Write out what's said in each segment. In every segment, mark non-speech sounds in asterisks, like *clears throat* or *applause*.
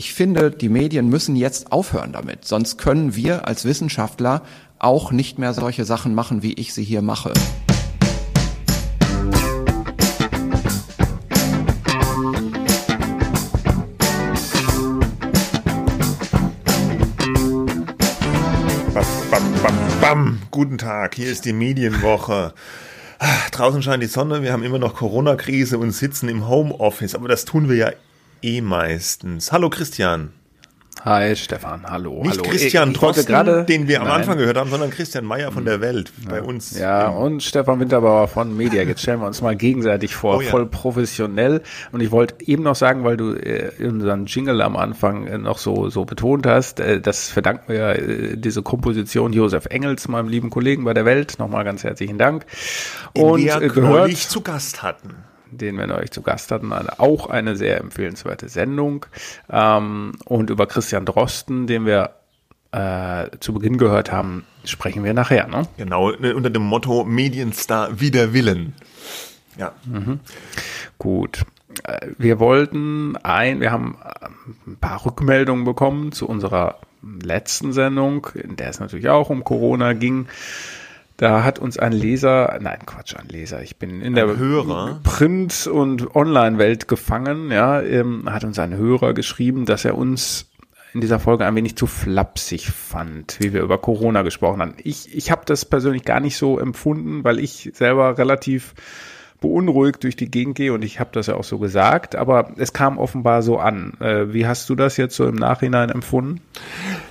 ich finde, die Medien müssen jetzt aufhören damit. Sonst können wir als Wissenschaftler auch nicht mehr solche Sachen machen, wie ich sie hier mache. Guten Tag, hier ist die Medienwoche. Ach, draußen scheint die Sonne, wir haben immer noch Corona-Krise und sitzen im Homeoffice, aber das tun wir ja eh meistens. Hallo Christian. Hi Stefan, hallo. Nicht hallo. Christian ich, ich Drosten, grade, den wir am nein. Anfang gehört haben, sondern Christian Meyer von der Welt bei uns. Ja, und Stefan Winterbauer von Media. Jetzt stellen wir uns mal gegenseitig vor, Oh ja. voll professionell. Und ich wollte eben noch sagen, weil du äh, unseren Jingle am Anfang äh, noch so, so betont hast, äh, das verdanken wir ja äh, diese Komposition Josef Engels, meinem lieben Kollegen bei der Welt. Nochmal ganz herzlichen Dank. den und wir äh, gehört, neulich zu Gast hatten. Den wir neulich zu Gast hatten, eine, auch eine sehr empfehlenswerte Sendung. Ähm, und über Christian Drosten, den wir äh, zu Beginn gehört haben, sprechen wir nachher. Ne? Genau, ne, unter dem Motto Medienstar wider Willen. Ja. Gut. Äh, Wir wollten ein, wir haben äh, ein paar Rückmeldungen bekommen zu unserer letzten Sendung, in der es natürlich auch um Corona ging. Da hat uns ein Leser, nein, Quatsch, ein Leser, ich bin in der Hörer? Print- und Online-Welt gefangen, ja, ähm, hat uns ein Hörer geschrieben, dass er uns in dieser Folge ein wenig zu flapsig fand, wie wir über Corona gesprochen haben. Ich, ich habe das persönlich gar nicht so empfunden, weil ich selber relativ beunruhigt durch die Gegend gehe und ich habe das ja auch so gesagt, aber es kam offenbar so an. Äh, wie hast du das jetzt so im Nachhinein empfunden?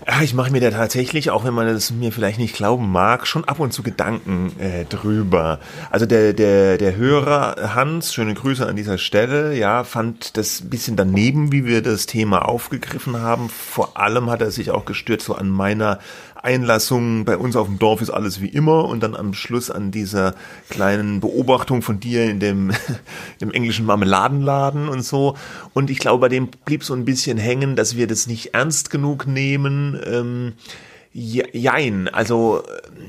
Ja, ich mache mir da tatsächlich, auch wenn man es mir vielleicht nicht glauben mag, schon ab und zu Gedanken äh, drüber. Also der, der, der Hörer Hans, schöne Grüße an dieser Stelle, ja, fand das bisschen daneben, wie wir das Thema aufgegriffen haben. Vor allem hat er sich auch gestört so an meiner Einlassung. Bei uns auf dem Dorf ist alles wie immer und dann am Schluss an dieser kleinen Beobachtung von dir in dem, *laughs* im englischen Marmeladenladen und so. Und ich glaube, bei dem blieb so ein bisschen hängen, dass wir das nicht ernst genug nehmen. Ähm, je- jein, also äh,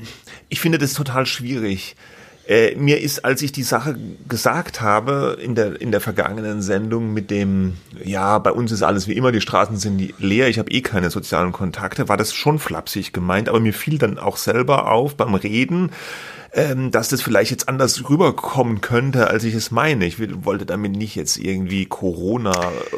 ich finde das total schwierig. Äh, mir ist, als ich die Sache gesagt habe in der, in der vergangenen Sendung mit dem, ja, bei uns ist alles wie immer, die Straßen sind leer, ich habe eh keine sozialen Kontakte, war das schon flapsig gemeint, aber mir fiel dann auch selber auf beim Reden, ähm, dass das vielleicht jetzt anders rüberkommen könnte, als ich es meine. Ich wollte damit nicht jetzt irgendwie Corona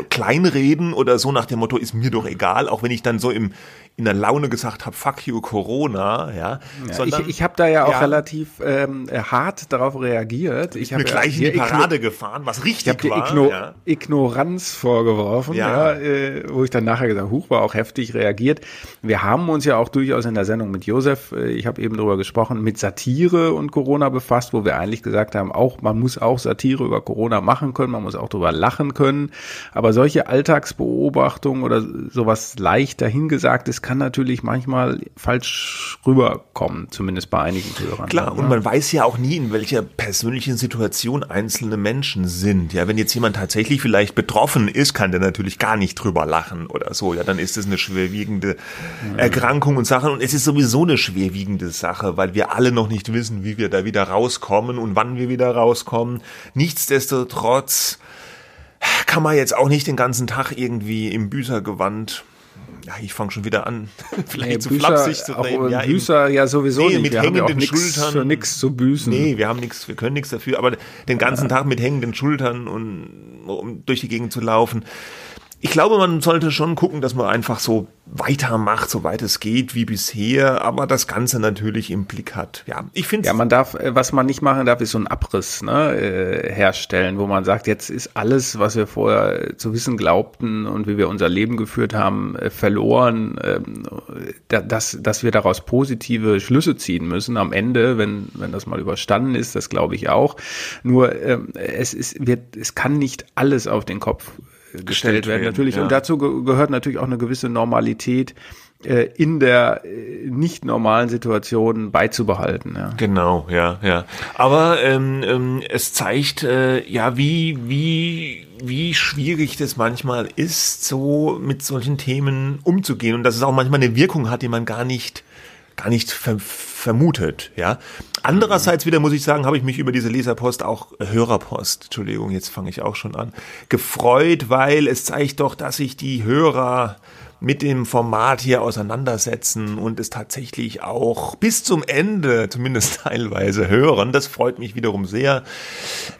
kleinreden oder so nach dem Motto, ist mir doch egal, auch wenn ich dann so im, in der Laune gesagt habe, fuck you Corona, ja. ich ich habe da ja auch ja. relativ ähm, hart darauf reagiert. Ich mir habe gleich in die Parade gefahren, was Ich richtig dir war. Igno ja. Ignoranz vorgeworfen, Ja. ja. äh, wo ich dann nachher gesagt, Huch, war auch heftig reagiert. Wir haben uns ja auch durchaus in der Sendung mit Josef, äh, ich habe eben drüber gesprochen, mit Satire und Corona befasst, wo wir eigentlich gesagt haben, auch man muss auch Satire über Corona machen können, man muss auch drüber lachen können. Aber solche Alltagsbeobachtungen oder sowas leicht dahingesagtes kann natürlich manchmal falsch rüberkommen, zumindest bei einigen Hörern. Klar, und man weiß ja auch nie, in welcher persönlichen Situation einzelne Menschen sind. Ja, wenn jetzt jemand tatsächlich vielleicht betroffen ist, kann der natürlich gar nicht drüber lachen oder so. Ja, dann ist es eine schwerwiegende Erkrankung und Sache. Und es ist sowieso eine schwerwiegende Sache, weil wir alle noch nicht wissen, wie wir da wieder rauskommen und wann wir wieder rauskommen. Nichtsdestotrotz kann man jetzt auch nicht den ganzen Tag irgendwie im Büßergewand ja, ich fange schon wieder an, *laughs* vielleicht Nee, zu Büßer, flapsig zu reden. Ja, eben. Büßer ja sowieso Nee, nicht. mit wir haben ja hängenden Schultern. für nichts zu büßen. Nee, wir haben nichts, wir können nichts dafür, aber den ganzen Tag mit hängenden Schultern und um durch die Gegend zu laufen. Ich glaube, man sollte schon gucken, dass man einfach so weitermacht, soweit es geht, wie bisher, aber das Ganze natürlich im Blick hat. Ja, ich finde Ja, man darf, äh, was man nicht machen darf, ist so einen Abriss ne, äh, herstellen, wo man sagt, jetzt ist alles, was wir vorher äh, zu wissen glaubten und wie wir unser Leben geführt haben, verloren, ähm, da- dass, dass wir daraus positive Schlüsse ziehen müssen am Ende, wenn, wenn das mal überstanden ist, das glaube ich auch. Nur ähm, es ist, wird, es kann nicht alles auf den Kopf gestellt Gestellt werden, natürlich. ja. Und dazu ge gehört natürlich auch eine gewisse Normalität äh, in der äh, nicht normalen Situation beizubehalten. Ja. Genau, ja, ja. Aber ähm, ähm, es zeigt äh, ja, wie, wie, wie schwierig das manchmal ist, so mit solchen Themen umzugehen und dass es auch manchmal eine Wirkung hat, die man gar nicht gar nicht ver vermutet, ja. Andererseits wieder muss ich sagen, habe ich mich über diese Leserpost auch äh, Hörerpost, Entschuldigung, jetzt fange ich auch schon an, gefreut, weil es zeigt doch, dass sich die Hörer mit dem Format hier auseinandersetzen und es tatsächlich auch bis zum Ende, zumindest *laughs* teilweise, hören. Das freut mich wiederum sehr.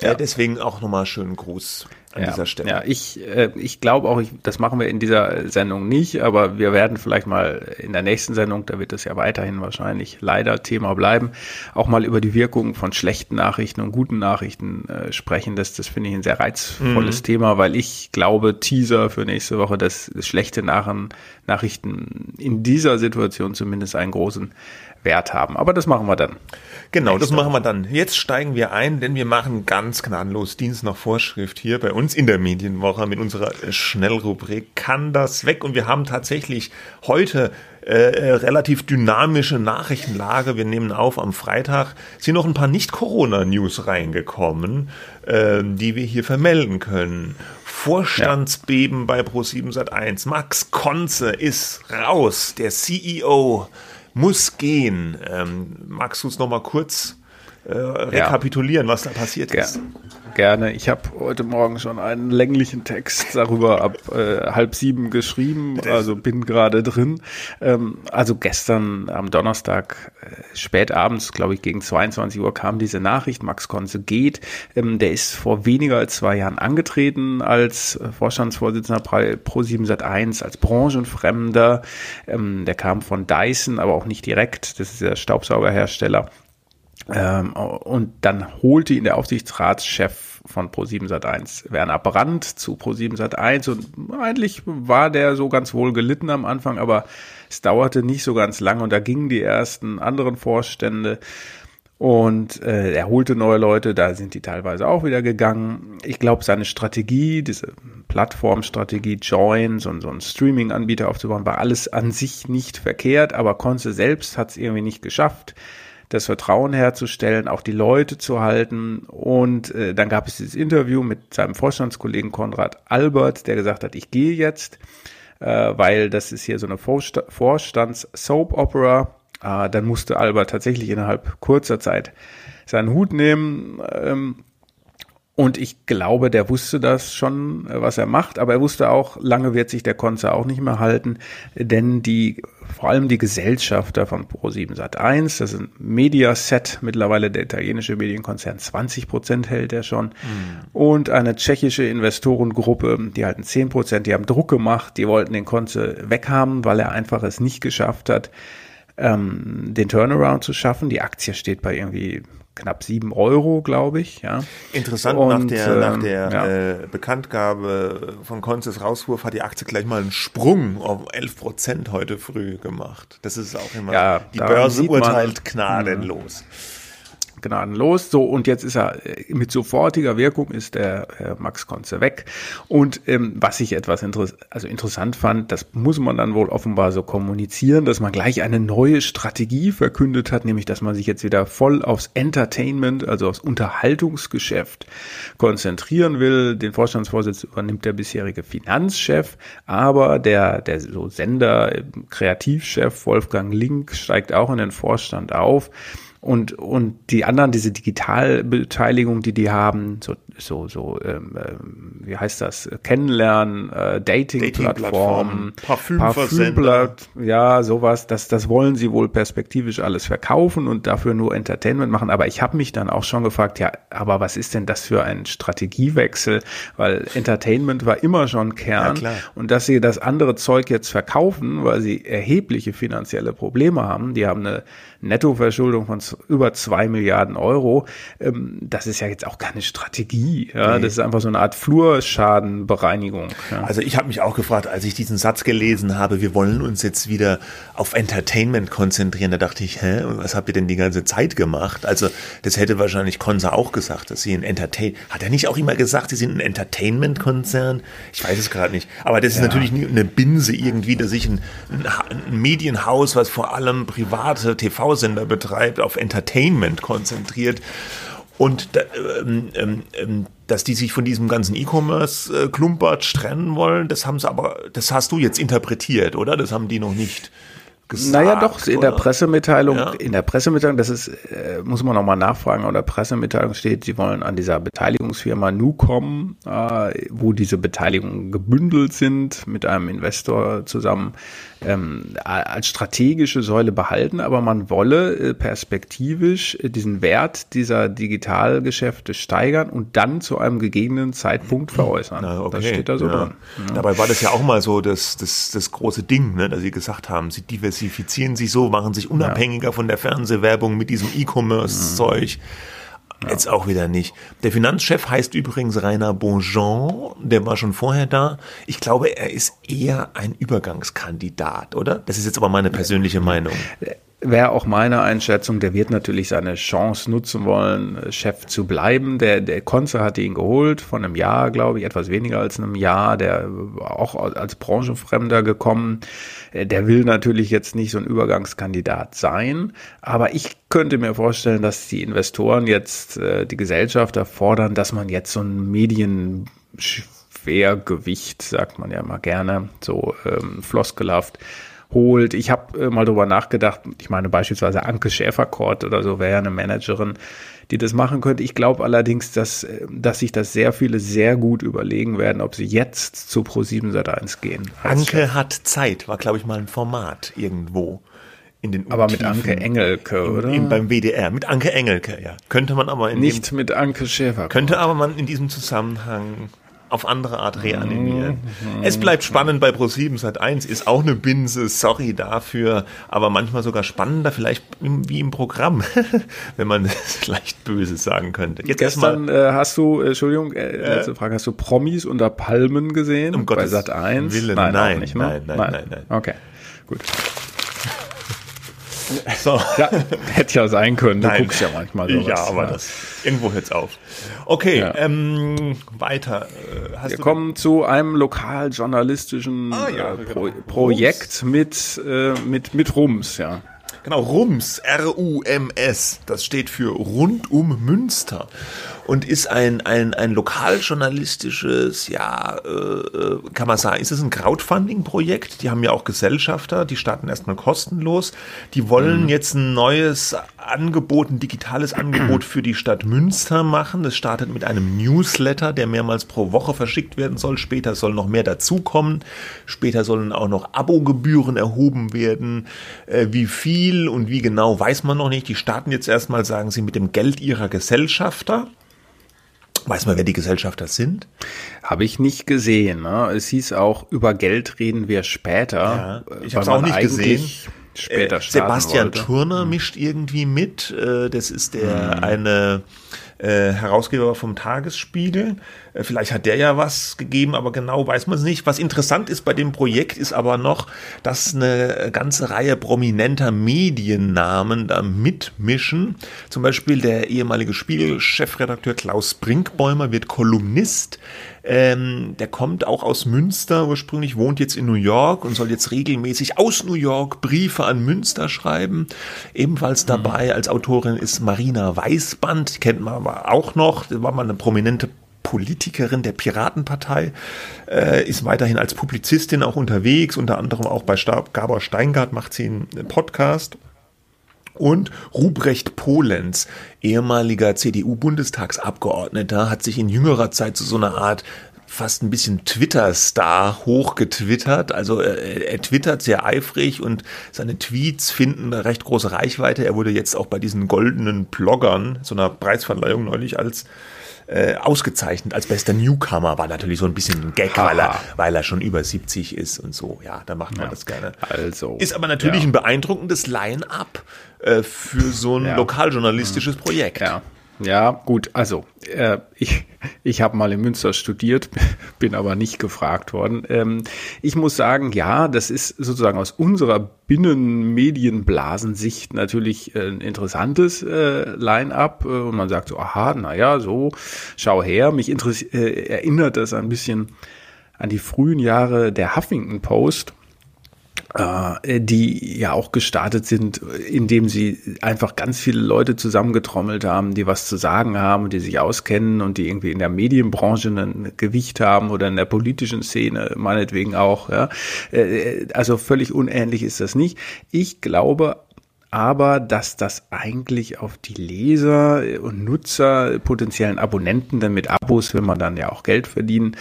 Ja. Äh, deswegen auch nochmal schönen Gruß an ja, dieser Stelle. Ja, ich, äh, ich glaube auch, ich, das machen wir in dieser Sendung nicht, aber wir werden vielleicht mal in der nächsten Sendung, da wird es ja weiterhin wahrscheinlich leider Thema bleiben, auch mal über die Wirkung von schlechten Nachrichten und guten Nachrichten äh, sprechen. Das, das finde ich ein sehr reizvolles mhm. Thema, weil ich glaube, Teaser für nächste Woche, dass schlechte Nachrichten in dieser Situation zumindest einen großen Wert haben. Aber das machen wir dann. Genau, das machen wir dann. Jetzt steigen wir ein, denn wir machen ganz gnadenlos Dienst nach Vorschrift hier bei uns in der Medienwoche mit unserer Schnellrubrik Kann das weg? Und wir haben tatsächlich heute äh, relativ dynamische Nachrichtenlage. Wir nehmen auf am Freitag. Sind noch ein paar Nicht-Corona-News reingekommen, äh, die wir hier vermelden können. Vorstandsbeben ja. bei Pro7 Sat1. Max Konze ist raus, der CEO muss gehen. Ähm, magst du es nochmal kurz äh, rekapitulieren, ja. was da passiert Ger ist? Gerne. Ich habe heute Morgen schon einen länglichen Text darüber ab äh, halb sieben geschrieben, also bin gerade drin. Ähm, also gestern am Donnerstag äh, spät abends, glaube ich gegen 22 Uhr kam diese Nachricht, Max Konze geht. Ähm, der ist vor weniger als zwei Jahren angetreten als äh, Vorstandsvorsitzender Pro7 Sat1, als Branchenfremder. Ähm, der kam von Dyson, aber auch nicht direkt. Das ist der Staubsaugerhersteller ähm, und dann holte ihn der Aufsichtsratschef von Pro7 Sat1, Werner Brandt, zu Pro7 Sat1 und eigentlich war der so ganz wohl gelitten am Anfang, aber es dauerte nicht so ganz lang und da gingen die ersten anderen Vorstände. Und äh, er holte neue Leute, da sind die teilweise auch wieder gegangen. Ich glaube, seine Strategie, diese Plattformstrategie Join, so, so ein Streaming-Anbieter aufzubauen, war alles an sich nicht verkehrt, aber Konze selbst hat es irgendwie nicht geschafft das Vertrauen herzustellen, auch die Leute zu halten. Und äh, dann gab es dieses Interview mit seinem Vorstandskollegen Konrad Albert, der gesagt hat, ich gehe jetzt, äh, weil das ist hier so eine Vorsta Vorstands-Soap-Opera. Äh, dann musste Albert tatsächlich innerhalb kurzer Zeit seinen Hut nehmen. Ähm, und ich glaube, der wusste das schon, äh, was er macht, aber er wusste auch, lange wird sich der Konzer auch nicht mehr halten, denn die, vor allem die Gesellschafter von Pro7 Sat1, das ist ein Mediaset, mittlerweile der italienische Medienkonzern, 20 Prozent hält er schon, mhm. und eine tschechische Investorengruppe, die halten 10 Prozent, die haben Druck gemacht, die wollten den Konze weghaben, weil er einfach es nicht geschafft hat, ähm, den Turnaround zu schaffen. Die Aktie steht bei irgendwie knapp sieben Euro, glaube ich. Ja. Interessant, und, nach der, nach ähm, der ja. äh, Bekanntgabe von Konzes Rauswurf hat die Aktie gleich mal einen Sprung auf 11 Prozent heute früh gemacht. Das ist auch immer, ja, die Börse urteilt gnadenlos. Mh gnadenlos. So, und jetzt ist er äh, mit sofortiger Wirkung ist der äh, Max Konze weg. Und ähm, was ich etwas interess also interessant fand, das muss man dann wohl offenbar so kommunizieren, dass man gleich eine neue Strategie verkündet hat, nämlich dass man sich jetzt wieder voll aufs Entertainment, also aufs Unterhaltungsgeschäft konzentrieren will. Den Vorstandsvorsitz übernimmt der bisherige Finanzchef, aber der, der so Sender, Kreativchef Wolfgang Link steigt auch in den Vorstand auf und und die anderen diese Digitalbeteiligung, die die haben, so so so ähm, ähm wie heißt das Kennenlernen, äh, Dating-Plattformen, Dating Parfümblatt, ja sowas, das das wollen sie wohl perspektivisch alles verkaufen und dafür nur Entertainment machen. Aber ich habe mich dann auch schon gefragt, ja, aber was ist denn das für ein Strategiewechsel? Weil Entertainment war immer schon Kern ja, und dass sie das andere Zeug jetzt verkaufen, weil sie erhebliche finanzielle Probleme haben. Die haben eine Nettoverschuldung von über zwei Milliarden Euro. Ähm, das ist ja jetzt auch keine Strategie. Ja? Nee. Das ist einfach so eine Art Flurschadenbereinigung. Ja? Also ich habe mich auch gefragt, als ich diesen Satz gelesen habe, wir wollen uns jetzt wieder auf Entertainment konzentrieren, da dachte ich, hä, was habt ihr denn die ganze Zeit gemacht? Also das hätte wahrscheinlich Konza auch gesagt, dass sie ein Entertain, hat er nicht auch immer gesagt, sie sind ein Entertainment-Konzern? Ich weiß es gerade nicht. Aber das ist ja. natürlich eine Binse irgendwie, dass sich ein, ein Medienhaus, was vor allem private TV-Sender betreibt, auf Entertainment konzentriert. Und ähm, ähm, ähm, dass die sich von diesem ganzen E-Commerce-Klumpatsch trennen wollen, das haben sie aber, das hast du jetzt interpretiert, oder? Das haben die noch nicht gesagt. Naja, doch, in der oder? Pressemitteilung, Ja. in der Pressemitteilung, das ist, äh, muss man nochmal nachfragen, in der Pressemitteilung steht, sie wollen an dieser Beteiligungsfirma Nucom, äh, wo diese Beteiligungen gebündelt sind, mit einem Investor zusammen, ähm, als strategische Säule behalten, aber man wolle äh, perspektivisch äh, diesen Wert dieser Digitalgeschäfte steigern und dann zu einem gegebenen Zeitpunkt veräußern. Na, okay. Das steht da so ja. drin. Dabei war das ja auch mal so das, das, das große Ding, ne, dass sie gesagt haben, sie diversifizieren sich so, machen sich unabhängiger von der Fernsehwerbung mit diesem E-Commerce-Zeug. Jetzt auch wieder nicht. Der Finanzchef heißt übrigens Rainer Bonjean, der war schon vorher da. Ich glaube, er ist eher ein Übergangskandidat, oder? Das ist jetzt aber meine persönliche Meinung. Wäre auch meine Einschätzung, der wird natürlich seine Chance nutzen wollen, äh, Chef zu bleiben. Der, der Konze hatte ihn geholt, von einem Jahr, glaube ich, etwas weniger als einem Jahr, der war auch als Branchenfremder gekommen. Äh, Der will natürlich jetzt nicht so ein Übergangskandidat sein, aber ich könnte mir vorstellen, dass die Investoren jetzt, äh, die Gesellschafter fordern, dass man jetzt so ein Medien Schwergewicht, sagt man ja immer gerne, so ähm, floskelhaft, holt. Ich habe äh, mal drüber nachgedacht, ich meine beispielsweise Anke Schäferkort oder so wäre ja eine Managerin, die das machen könnte. Ich glaube allerdings, dass, äh, dass sich das sehr viele sehr gut überlegen werden, ob sie jetzt zu Pro7 Sat1 gehen. als Chef. Anke hat Zeit, war glaube ich mal ein Format irgendwo. In den Aber mit. Anke Engelke, oder? In, beim WDR, mit Anke Engelke, ja. Könnte man aber in Nicht dem, mit Anke Schäferkort. könnte aber man in diesem Zusammenhang auf andere Art reanimieren. Mhm. Es bleibt spannend bei Pro7 Sat 1, ist auch eine Binse, sorry dafür, aber manchmal sogar spannender, vielleicht wie im Programm, *laughs* wenn man es leicht böse sagen könnte. Jetzt Gestern erstmal, äh, hast du, äh, Entschuldigung, äh, letzte Frage, hast du Promis unter Palmen gesehen? Um bei Gottes Sat 1? Willen, nein, nein, nicht, ne? nein, nein, nein, nein. Okay, gut. So. Ja, hätte ja sein können. Du Nein. guckst ja manchmal sowas. Ja, aber das, irgendwo hört's auf. Okay, Ja. ähm, weiter. Äh, Hast Wir kommen zu einem lokaljournalistischen Ah, ja, äh, Pro genau. Projekt mit, äh, mit, mit Rums, ja. Genau, RUMS, R-U-M-S, das steht für Rund um Münster und ist ein, ein, ein lokaljournalistisches, ja, äh, äh, kann man sagen, ist es ein Crowdfunding-Projekt? Die haben ja auch Gesellschafter, die starten erstmal kostenlos. Die wollen jetzt ein neues Angebot, ein digitales Angebot für die Stadt Münster machen. Das startet mit einem Newsletter, der mehrmals pro Woche verschickt werden soll. Später soll noch mehr dazukommen. Später sollen auch noch Abogebühren erhoben werden. Äh, wie viel und wie genau weiß man noch nicht. Die starten jetzt erstmal, sagen sie, mit dem Geld ihrer Gesellschafter. Weiß man, wer die Gesellschafter sind? Habe ich nicht gesehen. Ne? Es hieß auch, über Geld reden wir später. Ja, äh, ich weil hab's auch nicht gesehen. Später Äh, Sebastian wollte. Turner mischt irgendwie mit. Äh, das ist der Mhm. eine äh, Herausgeber vom Tagesspiegel. Äh, vielleicht hat der ja was gegeben, aber genau weiß man es nicht. Was interessant ist bei dem Projekt ist aber noch, dass eine ganze Reihe prominenter Mediennamen da mitmischen. Zum Beispiel der ehemalige Spiegel-Chefredakteur Klaus Brinkbäumer wird Kolumnist. Ähm, der kommt auch aus Münster ursprünglich, wohnt jetzt in New York und soll jetzt regelmäßig aus New York Briefe an Münster schreiben. Ebenfalls dabei als Autorin ist Marina Weißband, kennt man aber auch noch, war mal eine prominente Politikerin der Piratenpartei, äh, ist weiterhin als Publizistin auch unterwegs, unter anderem auch bei Gabor Steingart macht sie einen Podcast. Und Ruprecht Polenz, ehemaliger CDU-Bundestagsabgeordneter, hat sich in jüngerer Zeit zu so einer Art fast ein bisschen Twitter-Star hochgetwittert. Also er, er twittert sehr eifrig und seine Tweets finden eine recht große Reichweite. Er wurde jetzt auch bei diesen goldenen Bloggern, so einer Preisverleihung neulich als äh, ausgezeichnet als bester Newcomer. War natürlich so ein bisschen ein Gag, weil er, weil er schon über 70 ist und so. Ja, da macht man das gerne. Also, Ist aber natürlich ja. ein beeindruckendes Line-up äh, für so ein Ja. lokaljournalistisches Projekt. Ja. Ja, gut, also äh, ich, ich habe mal in Münster studiert, *laughs* bin aber nicht gefragt worden. Ähm, ich muss sagen, ja, das ist sozusagen aus unserer Binnenmedienblasensicht natürlich äh, ein interessantes äh, Line-up. Äh, und man sagt so, aha, naja, so, schau her. Mich äh, erinnert das ein bisschen an die frühen Jahre der Huffington Post die ja auch gestartet sind, indem sie einfach ganz viele Leute zusammengetrommelt haben, die was zu sagen haben, die sich auskennen und die irgendwie in der Medienbranche ein Gewicht haben oder in der politischen Szene meinetwegen auch. Ja. Äh, also völlig unähnlich ist das nicht. Ich glaube aber dass das eigentlich auf die Leser und Nutzer, potenziellen Abonnenten, denn mit Abos will man dann ja auch Geld verdienen,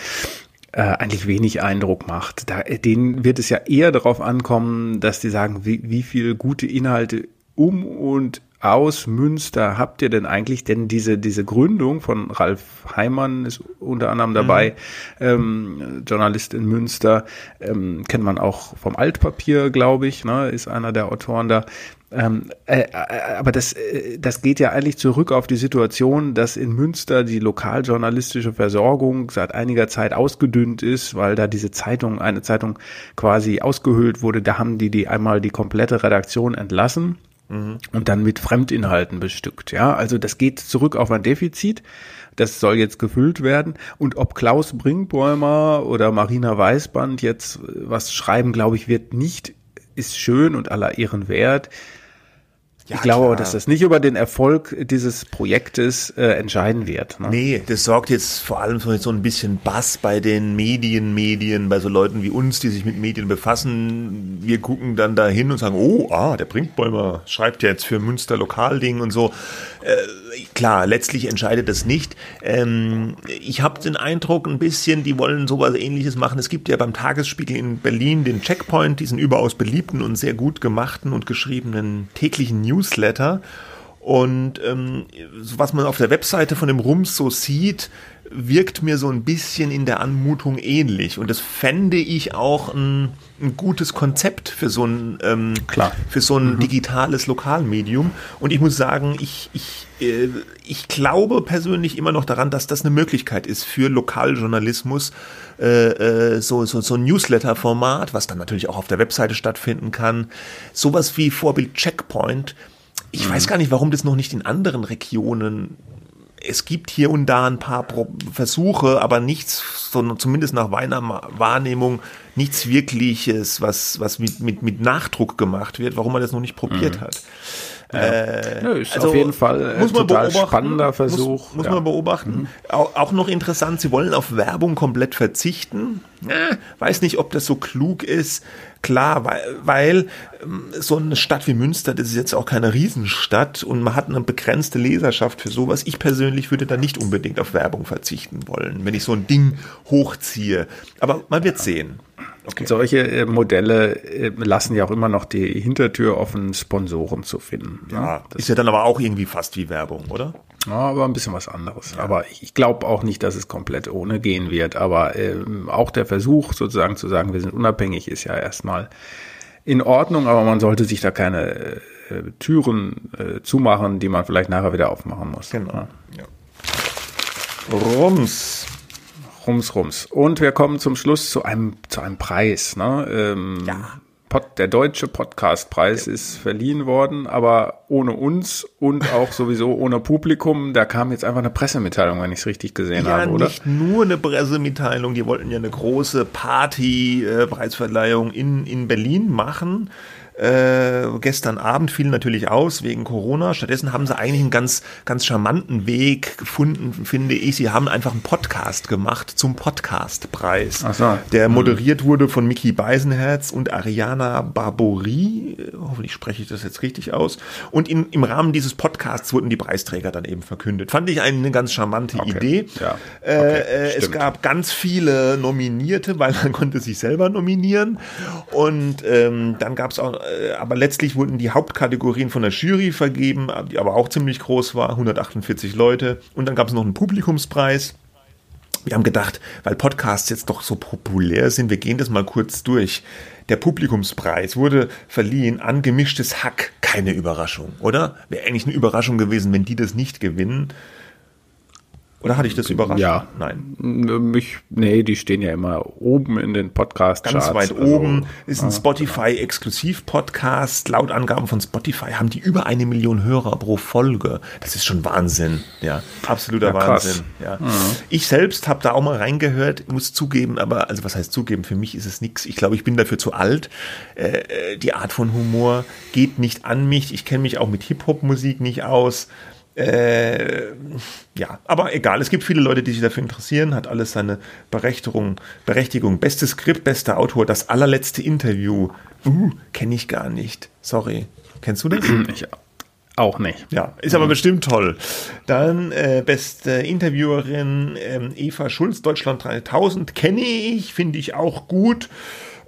äh, eigentlich wenig Eindruck macht. Da, denen wird es ja eher darauf ankommen, dass die sagen, wie, wie viel gute Inhalte um und aus Münster habt ihr denn eigentlich? Denn diese, diese Gründung von Ralf Heimann ist unter anderem dabei, mhm. ähm, Journalist in Münster, ähm, kennt man auch vom Altpapier, glaube ich, ne, ist einer der Autoren da. Ähm, äh, äh, aber das, äh, das geht ja eigentlich zurück auf die Situation, dass in Münster die lokaljournalistische Versorgung seit einiger Zeit ausgedünnt ist, weil da diese Zeitung, eine Zeitung quasi ausgehöhlt wurde. Da haben die die einmal die komplette Redaktion entlassen mhm. und dann mit Fremdinhalten bestückt. Ja, also das geht zurück auf ein Defizit. Das soll jetzt gefüllt werden. Und ob Klaus Brinkbäumer oder Marina Weißband jetzt was schreiben, glaube ich, wird nicht, ist schön und aller Ehren wert. Ja, ich glaube aber, dass das nicht über den Erfolg dieses Projektes äh, entscheiden wird. Ne? Nee, das sorgt jetzt vor allem für so ein bisschen Bass bei den Medien, Medien, bei so Leuten wie uns, die sich mit Medien befassen. Wir gucken dann da hin und sagen, oh, ah, der Brinkbäumer schreibt ja jetzt für Münster Lokalding und so. Äh, klar, letztlich entscheidet das nicht. Ähm, ich habe den Eindruck ein bisschen, die wollen sowas ähnliches machen. Es gibt ja beim Tagesspiegel in Berlin den Checkpoint, diesen überaus beliebten und sehr gut gemachten und geschriebenen täglichen Newsletter. Und ähm, was man auf der Webseite von dem Rums so sieht, wirkt mir so ein bisschen in der Anmutung ähnlich. Und das fände ich auch ein, ein gutes Konzept für so ein, ähm, Klar. Für so ein mhm. digitales Lokalmedium. Und ich muss sagen, ich, ich, äh, ich glaube persönlich immer noch daran, dass das eine Möglichkeit ist für Lokaljournalismus, äh, äh, so, so, so ein Newsletter-Format, was dann natürlich auch auf der Webseite stattfinden kann. Sowas wie Vorbild Checkpoint. Ich mhm. weiß gar nicht, warum das noch nicht in anderen Regionen es gibt hier und da ein paar Versuche, aber nichts, sondern zumindest nach meiner Wahrnehmung, nichts wirkliches, was, was mit, mit, mit Nachdruck gemacht wird, warum man das noch nicht probiert mhm. hat. Ja. Äh, ja, ist also auf jeden Fall muss man total spannender Versuch. Muss, muss ja. man beobachten. Mhm. Auch, auch, noch interessant, sie wollen auf Werbung komplett verzichten. Äh, weiß nicht, ob das so klug ist. Klar, weil, weil ähm, so eine Stadt wie Münster, das ist jetzt auch keine Riesenstadt und man hat eine begrenzte Leserschaft für sowas. Ich persönlich würde da nicht unbedingt auf Werbung verzichten wollen, wenn ich so ein Ding hochziehe. Aber man wird sehen. Okay. Solche äh, Modelle äh, lassen ja auch immer noch die Hintertür offen, Sponsoren zu finden. Ne? Ja, das ist ja dann aber auch irgendwie fast wie Werbung, oder? Ja, aber ein bisschen was anderes. Ja. Aber ich, ich glaube auch nicht, dass es komplett ohne gehen wird. Aber äh, auch der Versuch sozusagen zu sagen, wir sind unabhängig, ist ja erstmal in Ordnung, aber man sollte sich da keine äh, Türen äh, zumachen, die man vielleicht nachher wieder aufmachen muss. Genau. Ja. Ja. Rums. Rums, rums. Und wir kommen zum Schluss zu einem, zu einem Preis. Ne? Ähm, ja. Pod, der deutsche Podcastpreis ja. ist verliehen worden, aber ohne uns und auch *laughs* sowieso ohne Publikum. Da kam jetzt einfach eine Pressemitteilung, wenn ich es richtig gesehen ja, habe, oder? Nicht nur eine Pressemitteilung, die wollten ja eine große Party, äh, in, in Berlin machen. Äh, gestern Abend fiel natürlich aus wegen Corona. Stattdessen haben sie eigentlich einen ganz, ganz charmanten Weg gefunden, finde ich. Sie haben einfach einen Podcast gemacht zum Podcastpreis, so. der mhm. moderiert wurde von Mickey Beisenherz und Ariana Barbori. Hoffentlich spreche ich das jetzt richtig aus. Und in, im Rahmen dieses Podcasts wurden die Preisträger dann eben verkündet. Fand ich eine ganz charmante okay. Idee. Ja. Äh, okay. Äh, es gab ganz viele Nominierte, weil man *laughs* konnte sich selber nominieren. Und ähm, dann gab es auch aber letztlich wurden die Hauptkategorien von der Jury vergeben, die aber auch ziemlich groß war, 148 Leute. Und dann gab es noch einen Publikumspreis. Wir haben gedacht, weil Podcasts jetzt doch so populär sind, wir gehen das mal kurz durch. Der Publikumspreis wurde verliehen an gemischtes Hack. Keine Überraschung, oder? Wäre eigentlich eine Überraschung gewesen, wenn die das nicht gewinnen. Oder hatte ich das überrascht? Ja. Nein. Mich, nee, die stehen ja immer oben in den Podcast-Charts. Ganz weit also, oben. Ist ein Spotify-Exklusiv-Podcast. Laut Angaben von Spotify haben die über eine Million Hörer pro Folge. Das ist schon Wahnsinn. Ja, absoluter Ja. Wahnsinn. Ja. Ich selbst habe da auch mal reingehört, muss zugeben, aber, also was heißt zugeben? Für mich ist es nichts. Ich glaube, ich bin dafür zu alt. Äh, äh, die Art von Humor geht nicht an mich. Ich kenne mich auch mit Hip-Hop-Musik nicht aus. Äh, ja, aber egal. Es gibt viele Leute, die sich dafür interessieren. Hat alles seine Berechtigung. Berechtigung. Bestes Skript, bester Autor. Das allerletzte Interview. Uh, kenne ich gar nicht. Sorry. Kennst du das? *clears throat* Ich auch nicht. Ja, ist aber bestimmt toll. Dann äh, beste Interviewerin ähm, Eva Schulz, Deutschland 3000, kenne ich, finde ich auch gut.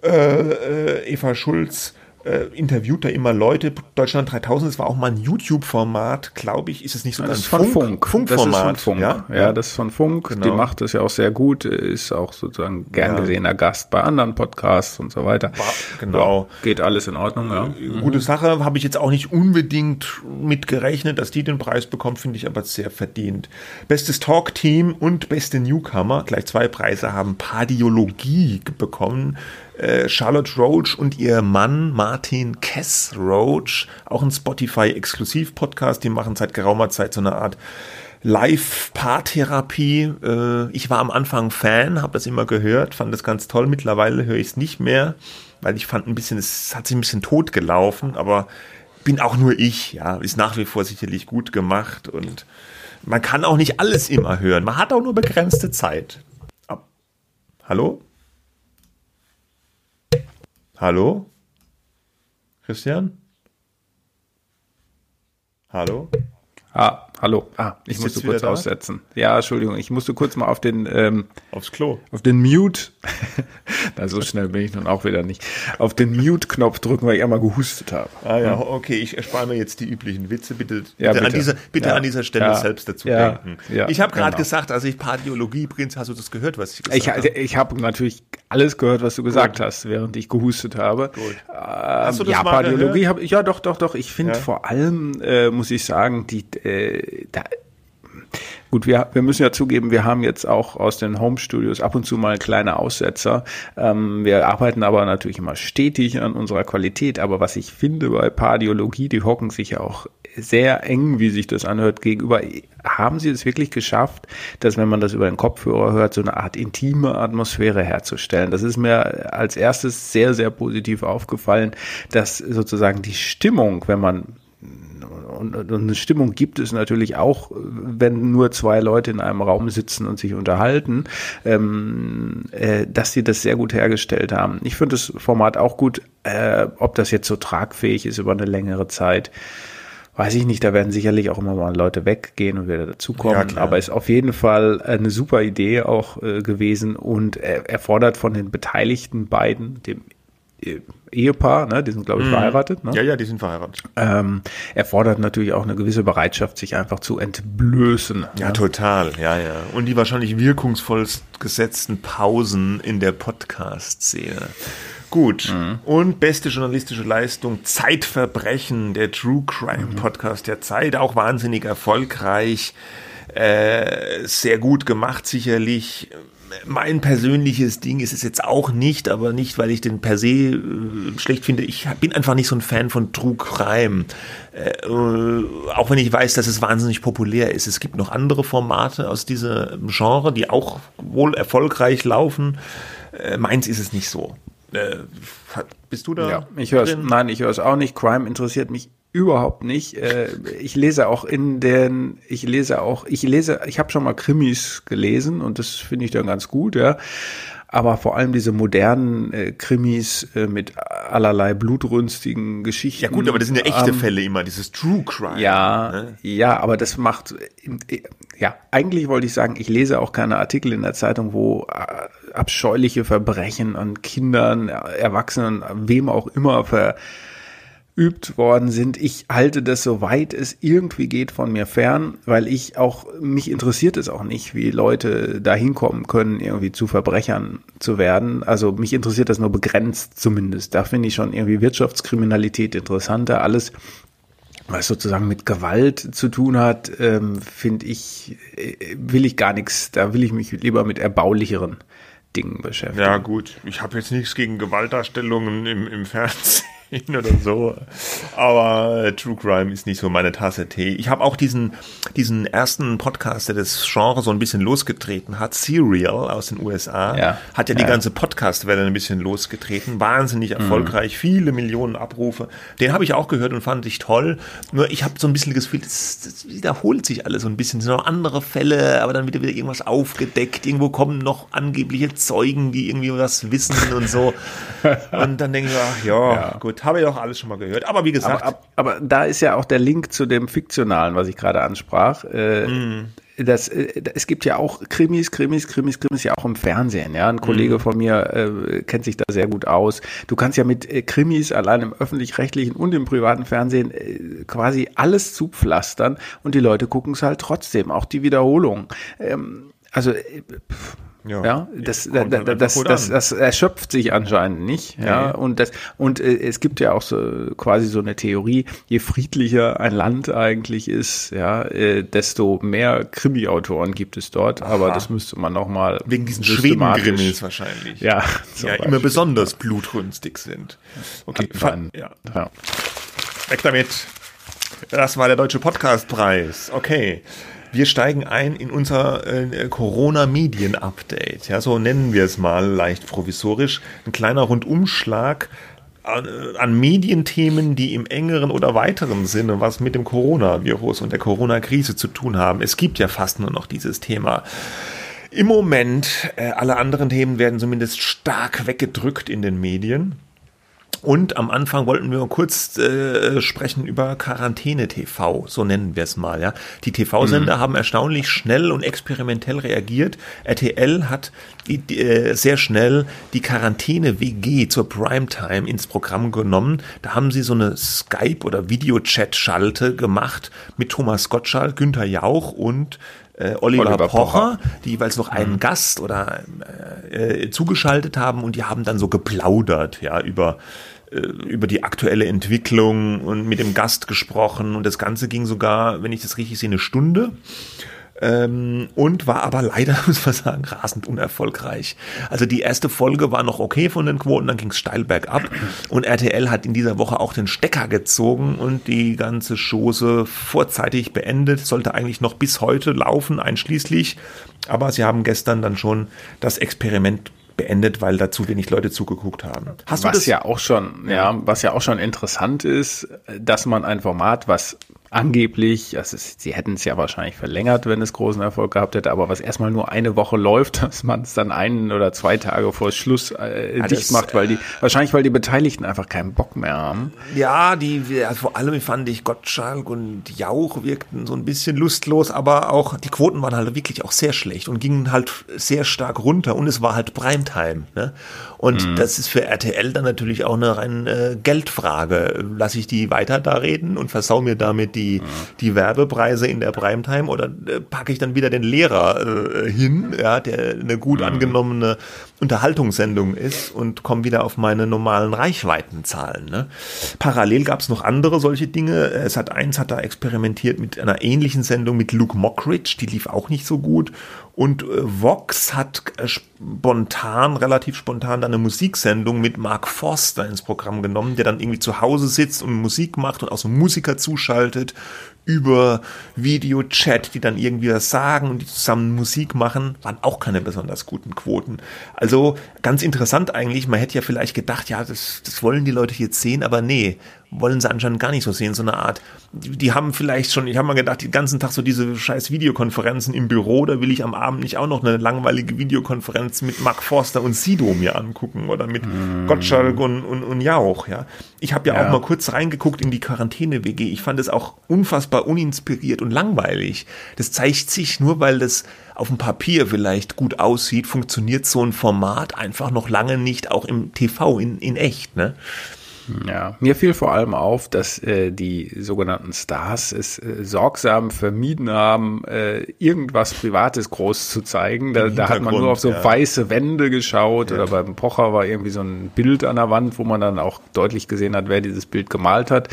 Äh, äh, Eva Schulz äh, interviewt da immer Leute. Deutschland 3000, das war auch mal ein YouTube-Format, glaube ich. Ist es nicht sogar Das ein ist von Funk. Funkformat? Das ist von Funk. Ja? Ja, das ist von Funk. Genau. Die macht das ja auch sehr gut. Ist auch sozusagen gern Ja. gesehener Gast bei anderen Podcasts und so weiter. War- genau. Geht alles in Ordnung, ja. Gute Sache, habe ich jetzt auch nicht unbedingt mit gerechnet, dass die den Preis bekommt, finde ich aber sehr verdient. Bestes Talk-Team und beste Newcomer, gleich zwei Preise, haben Pardiologie bekommen. Äh, Charlotte Roach und ihr Mann Martin Kess Roach, auch ein Spotify-Exklusiv-Podcast, die machen seit geraumer Zeit so eine Art Live-Paartherapie. Äh, ich war am Anfang Fan, habe das immer gehört, fand das ganz toll. Mittlerweile höre ich es nicht mehr, weil ich fand ein bisschen, es hat sich ein bisschen tot gelaufen, aber bin auch nur ich, ja, ist nach wie vor sicherlich gut gemacht und man kann auch nicht alles immer hören. Man hat auch nur begrenzte Zeit. Hallo? Hallo? Christian? Hallo? Ah, hallo. Ah, ich musste kurz da? aussetzen. Ja, Entschuldigung, ich musste kurz mal auf den ähm, Aufs Klo. auf den Mute. *laughs* Na, so schnell bin ich nun auch wieder nicht. Auf den Mute-Knopf drücken, weil ich einmal gehustet habe. Ah ja, okay, ich erspare mir jetzt die üblichen Witze. Bitte, bitte, Ja, An, bitte. dieser, bitte Ja. an dieser Stelle Ja. selbst dazu denken. Ja. Ich habe gerade Genau. gesagt, als ich Pardiologie, Prinz, hast du das gehört, was ich gesagt Ich, habe? ich habe natürlich alles gehört, was du gesagt hast, während ich gehustet habe. Gut. Ähm, Hast du das ja, mal Pardiologie habe ich, ja doch, doch, doch. Ich finde vor allem, äh, muss ich sagen, die, äh, da, Gut, wir, wir müssen ja zugeben, wir haben jetzt auch aus den Home-Studios ab und zu mal kleine Aussetzer. Ähm, wir arbeiten aber natürlich immer stetig an unserer Qualität. Aber was ich finde bei Pardiologie, die hocken sich ja auch sehr eng, wie sich das anhört, gegenüber. Haben sie es wirklich geschafft, dass wenn man das über den Kopfhörer hört, so eine Art intime Atmosphäre herzustellen? Das ist mir als erstes sehr, sehr positiv aufgefallen, dass sozusagen die Stimmung, wenn man und, und eine Stimmung gibt es natürlich auch, wenn nur zwei Leute in einem Raum sitzen und sich unterhalten, ähm, äh, dass sie das sehr gut hergestellt haben. Ich finde das Format auch gut, äh, ob das jetzt so tragfähig ist über eine längere Zeit. Weiß ich nicht, da werden sicherlich auch immer mal Leute weggehen und wieder Ja, dazukommen. klar. aber ist auf jeden Fall eine super Idee auch äh, gewesen und er erfordert von den Beteiligten beiden, dem äh, Ehepaar, ne, die sind glaube ich verheiratet, ne? Ja, ja, die sind verheiratet. ähm, erfordert natürlich auch eine gewisse Bereitschaft, sich einfach zu entblößen. Ja, total, ja, ja. Und die wahrscheinlich wirkungsvollst gesetzten Pausen in der Podcast-Szene. Gut. Und beste journalistische Leistung, Zeitverbrechen, der True Crime Podcast der Zeit, auch wahnsinnig erfolgreich, äh, sehr gut gemacht sicherlich. Mein persönliches Ding ist es jetzt auch nicht, aber nicht, weil ich den per se äh, schlecht finde. Ich bin einfach nicht so ein Fan von True Crime. Äh, äh, auch wenn ich weiß, dass es wahnsinnig populär ist. Es gibt noch andere Formate aus diesem Genre, die auch wohl erfolgreich laufen. Äh, meins ist es nicht so. Äh, bist du da? Ja, ich höre? Nein, ich höre es auch nicht. Crime interessiert mich überhaupt nicht. Äh, Ich lese auch in den, ich lese auch, ich lese, ich habe schon mal Krimis gelesen und das finde ich dann ganz gut, ja. Aber vor allem diese modernen äh, Krimis äh, mit allerlei blutrünstigen Geschichten. Ja gut, aber das sind ja echte ähm, Fälle immer, dieses True Crime. Ja, ne? ja, aber das macht, ja, eigentlich wollte ich sagen, ich lese auch keine Artikel in der Zeitung, wo äh, abscheuliche Verbrechen an Kindern, Erwachsenen, wem auch immer verübt worden sind. Ich halte das, soweit es irgendwie geht, von mir fern, weil ich auch, mich interessiert es auch nicht, wie Leute da hinkommen können, irgendwie zu Verbrechern zu werden. Also mich interessiert das nur begrenzt zumindest. Da finde ich schon irgendwie Wirtschaftskriminalität interessanter. Alles was sozusagen mit Gewalt zu tun hat, ähm, finde ich, äh, will ich gar nichts, da will ich mich lieber mit erbaulicheren Dingen beschäftigen. Ja, gut. Ich habe jetzt nichts gegen Gewaltdarstellungen im, im Fernsehen oder so. Aber äh, True Crime ist nicht so meine Tasse Tee. Ich habe auch diesen, diesen ersten Podcast, der das Genre so ein bisschen losgetreten hat, Serial aus den USA, Ja. hat ja die Ja. ganze Podcast-Welle ein bisschen losgetreten. Wahnsinnig erfolgreich, viele Millionen Abrufe. Den habe ich auch gehört und fand ich toll. Nur ich habe so ein bisschen das Gefühl, das, das wiederholt sich alles so ein bisschen. Es sind noch andere Fälle, aber dann wird wieder irgendwas aufgedeckt. Irgendwo kommen noch angebliche Zeugen, die irgendwie was wissen und so. *laughs* Und dann denke ich, ach ja, Ja. gut, habe ich auch alles schon mal gehört. Aber wie gesagt, Aber, ab- aber da ist ja auch der Link zu dem Fiktionalen, was ich gerade ansprach. Äh, Mhm. das, äh, es gibt ja auch Krimis, Krimis, Krimis, Krimis ja auch im Fernsehen. Ja, ein Mhm. Kollege von mir äh, kennt sich da sehr gut aus. Du kannst ja mit äh, Krimis allein im öffentlich-rechtlichen und im privaten Fernsehen äh, quasi alles zupflastern und die Leute gucken es halt trotzdem, auch die Wiederholung. Ähm, also äh, pff, ja, das, da, kommt da, halt das, das, an. das erschöpft sich anscheinend nicht. Ja, Nee. und das, und äh, es gibt ja auch so quasi so eine Theorie, je friedlicher ein Land eigentlich ist, ja, äh, desto mehr Krimi-Autoren gibt es dort. Aber das müsste man noch mal wegen diesen Schweden-Grimmis wahrscheinlich. Ja, ja Beispiel. immer besonders blutrünstig sind. Okay, fa- ja, Ja. weg damit. Das war der Deutsche Podcastpreis. Okay. Wir steigen ein in unser äh, Corona-Medien-Update. Ja, so nennen wir es mal leicht provisorisch. Ein kleiner Rundumschlag an, äh, an Medienthemen, die im engeren oder weiteren Sinne was mit dem Coronavirus und der Corona-Krise zu tun haben. Es gibt ja fast nur noch dieses Thema. Im Moment, äh, alle anderen Themen werden zumindest stark weggedrückt in den Medien. Und am Anfang wollten wir kurz äh, sprechen über Quarantäne TV, so nennen wir es mal. Ja, die TV-Sender haben erstaunlich schnell und experimentell reagiert. RTL hat die, die, äh, sehr schnell die Quarantäne WG zur Primetime ins Programm genommen. Da haben sie so eine Skype- oder Videochat-Schalte gemacht mit Thomas Gottschalk, Günther Jauch und äh, Oliver, Oliver Pocher, Pocher. die jeweils noch einen Gast oder äh, zugeschaltet haben und die haben dann so geplaudert, ja, über äh, über die aktuelle Entwicklung und mit dem Gast gesprochen und das Ganze ging sogar, wenn ich das richtig sehe, eine Stunde. Ähm, und war aber leider, *laughs* muss man sagen, rasend unerfolgreich. Also die erste Folge war noch okay von den Quoten, dann ging es steil bergab. Und RTL hat in dieser Woche auch den Stecker gezogen und die ganze Chose vorzeitig beendet. Sollte eigentlich noch bis heute laufen, einschließlich. Aber sie haben gestern dann schon das Experiment beendet, weil da zu wenig Leute zugeguckt haben. Hast du was das? ja auch schon, ja, was ja auch schon interessant ist, dass man ein Format, was angeblich, also sie hätten es ja wahrscheinlich verlängert, wenn es großen Erfolg gehabt hätte, aber was erstmal nur eine Woche läuft, *laughs* dass man es dann einen oder zwei Tage vor Schluss äh, Ja, dicht macht, weil die, wahrscheinlich weil die Beteiligten einfach keinen Bock mehr haben. Ja, die also vor allem fand ich Gottschalk und Jauch wirkten so ein bisschen lustlos, aber auch die Quoten waren halt wirklich auch sehr schlecht und gingen halt sehr stark runter und es war halt Primetime. Ne? Und das ist für RTL dann natürlich auch eine rein äh, Geldfrage. Lass ich die weiter da reden und versau mir damit die, die Werbepreise in der Primetime oder äh, packe ich dann wieder den Lehrer äh, hin, ja, der eine gut angenommene Unterhaltungssendung ist und komme wieder auf meine normalen Reichweitenzahlen. Ne? Parallel gab es noch andere solche Dinge. Es hat eins hat da experimentiert mit einer ähnlichen Sendung mit Luke Mockridge, die lief auch nicht so gut. Und äh, Vox hat äh, spontan, relativ spontan, dann eine Musiksendung mit Mark Forster ins Programm genommen, der dann irgendwie zu Hause sitzt und Musik macht und auch so Musiker zuschaltet über Videochat, die dann irgendwie was sagen und die zusammen Musik machen, waren auch keine besonders guten Quoten. Also ganz interessant eigentlich, man hätte ja vielleicht gedacht, ja, das, das wollen die Leute jetzt sehen, aber nee, wollen sie anscheinend gar nicht so sehen, so eine Art, die, die haben vielleicht schon, ich habe mal gedacht, den ganzen Tag so diese scheiß Videokonferenzen im Büro, da will ich am Abend nicht auch noch eine langweilige Videokonferenz mit Mark Forster und Sido mir angucken oder mit Gottschalk und, und, und Jauch, ja. Ich habe ja, Ja. auch mal kurz reingeguckt in die Quarantäne-WG, ich fand es auch unfassbar uninspiriert und langweilig. Das zeigt sich nur, weil das auf dem Papier vielleicht gut aussieht, funktioniert so ein Format einfach noch lange nicht auch im TV in, in echt, ne? Ja, mir fiel vor allem auf, dass äh, die sogenannten Stars es äh, sorgsam vermieden haben, äh, irgendwas Privates groß zu zeigen. Da, da hat man nur auf so ja. weiße Wände geschaut ja. oder beim Pocher war irgendwie so ein Bild an der Wand, wo man dann auch deutlich gesehen hat, wer dieses Bild gemalt hat.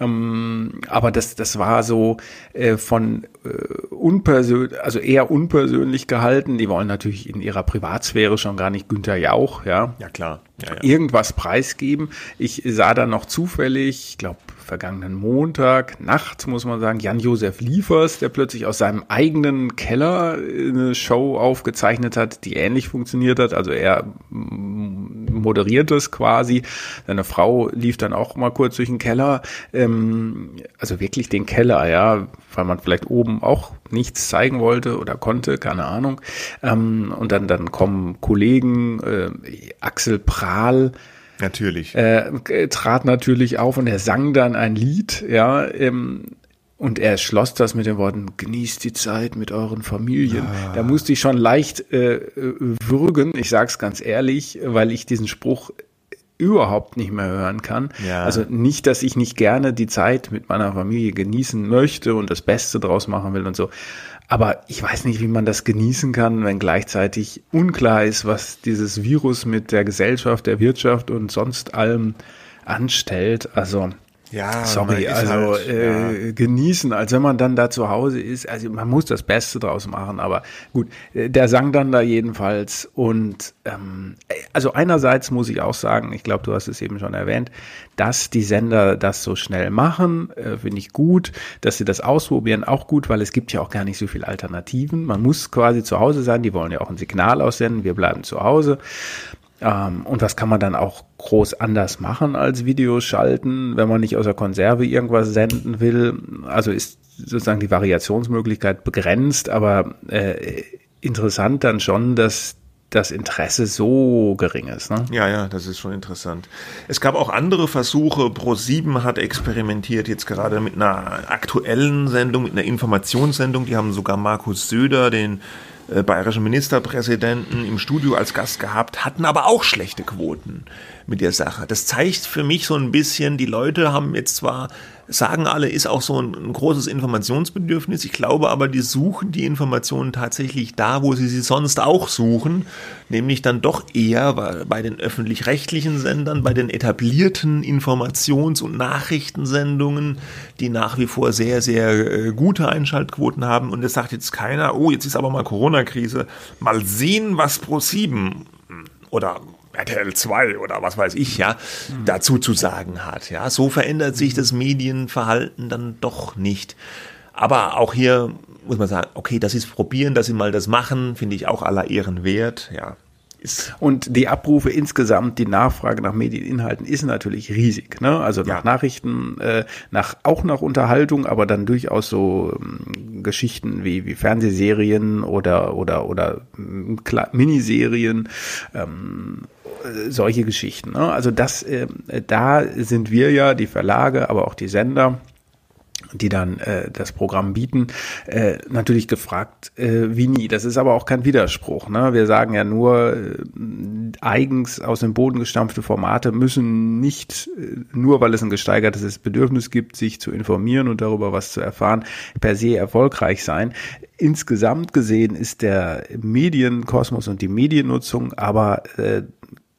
Ähm, aber das, das war so äh, von äh, unpersönlich, also eher unpersönlich gehalten. Die wollen natürlich in ihrer Privatsphäre schon gar nicht Günther Jauch, ja. Ja, klar. Irgendwas preisgeben. Ich sah dann noch zufällig, ich glaube, vergangenen Montag, Nacht, muss man sagen, Jan-Josef Liefers, der plötzlich aus seinem eigenen Keller eine Show aufgezeichnet hat, die ähnlich funktioniert hat. Also er moderiert es quasi. Seine Frau lief dann auch mal kurz durch den Keller. Ähm, also wirklich den Keller, ja, weil man vielleicht oben auch nichts zeigen wollte oder konnte, keine Ahnung. Ähm, und dann, dann kommen Kollegen, äh, Axel Prahl, Natürlich. Äh, trat natürlich auf und er sang dann ein Lied, ja, ähm, und er schloss das mit den Worten, genießt die Zeit mit euren Familien. Ah. Da musste ich schon leicht äh, würgen, ich sag's ganz ehrlich, weil ich diesen Spruch überhaupt nicht mehr hören kann. Ja. Also nicht, dass ich nicht gerne die Zeit mit meiner Familie genießen möchte und das Beste draus machen will und so. Aber ich weiß nicht, wie man das genießen kann, wenn gleichzeitig unklar ist, was dieses Virus mit der Gesellschaft, der Wirtschaft und sonst allem anstellt. Also ja, sorry, also halt, äh, ja. genießen, als wenn man dann da zu Hause ist. Also man muss das Beste draus machen, aber gut, äh, der sang dann da jedenfalls und ähm, also einerseits muss ich auch sagen, ich glaube, du hast es eben schon erwähnt, dass die Sender das so schnell machen, äh, finde ich gut, dass sie das ausprobieren, auch gut, weil es gibt ja auch gar nicht so viele Alternativen. Man muss quasi zu Hause sein, die wollen ja auch ein Signal aussenden, wir bleiben zu Hause. Ähm, und was kann man dann auch groß anders machen als Videos schalten, wenn man nicht aus der Konserve irgendwas senden will? Also ist sozusagen die Variationsmöglichkeit begrenzt, aber äh, interessant dann schon, dass das Interesse so gering ist. Ne? Ja, ja, das ist schon interessant. Es gab auch andere Versuche. Pro7 hat experimentiert jetzt gerade mit einer aktuellen Sendung, mit einer Informationssendung. Die haben sogar Markus Söder, den äh, bayerischen Ministerpräsidenten im Studio als Gast gehabt, hatten aber auch schlechte Quoten mit der Sache. Das zeigt für mich so ein bisschen, die Leute haben jetzt zwar sagen alle, ist auch so ein, ein, großes Informationsbedürfnis. Ich glaube aber, die suchen die Informationen tatsächlich da, wo sie sie sonst auch suchen, nämlich dann doch eher bei den öffentlich-rechtlichen Sendern, bei den etablierten Informations- und Nachrichtensendungen, die nach wie vor sehr, sehr äh, gute Einschaltquoten haben. Und es sagt jetzt keiner, oh, jetzt ist aber mal Corona-Krise. Mal sehen, was Pro7 oder RTL 2 oder was weiß ich, ja, mhm. dazu zu sagen hat. Ja, so verändert sich das Medienverhalten dann doch nicht. Aber auch hier muss man sagen, okay, das ist probieren, dass sie mal das machen, finde ich auch aller Ehren wert, ja. Und die Abrufe insgesamt, die Nachfrage nach Medieninhalten ist natürlich riesig. Ne? Also nach ja. Nachrichten, äh, nach auch nach Unterhaltung, aber dann durchaus so ähm, Geschichten wie, wie Fernsehserien oder oder oder ähm, Miniserien. Ähm, solche Geschichten. Ne? Also das, äh, da sind wir ja, die Verlage, aber auch die Sender, die dann äh, das Programm bieten, äh, natürlich gefragt, äh, wie nie. Das ist aber auch kein Widerspruch. Ne? Wir sagen ja nur, äh, eigens aus dem Boden gestampfte Formate müssen nicht, äh, nur weil es ein gesteigertes Bedürfnis gibt, sich zu informieren und darüber was zu erfahren, per se erfolgreich sein. Insgesamt gesehen ist der Medienkosmos und die Mediennutzung aber äh,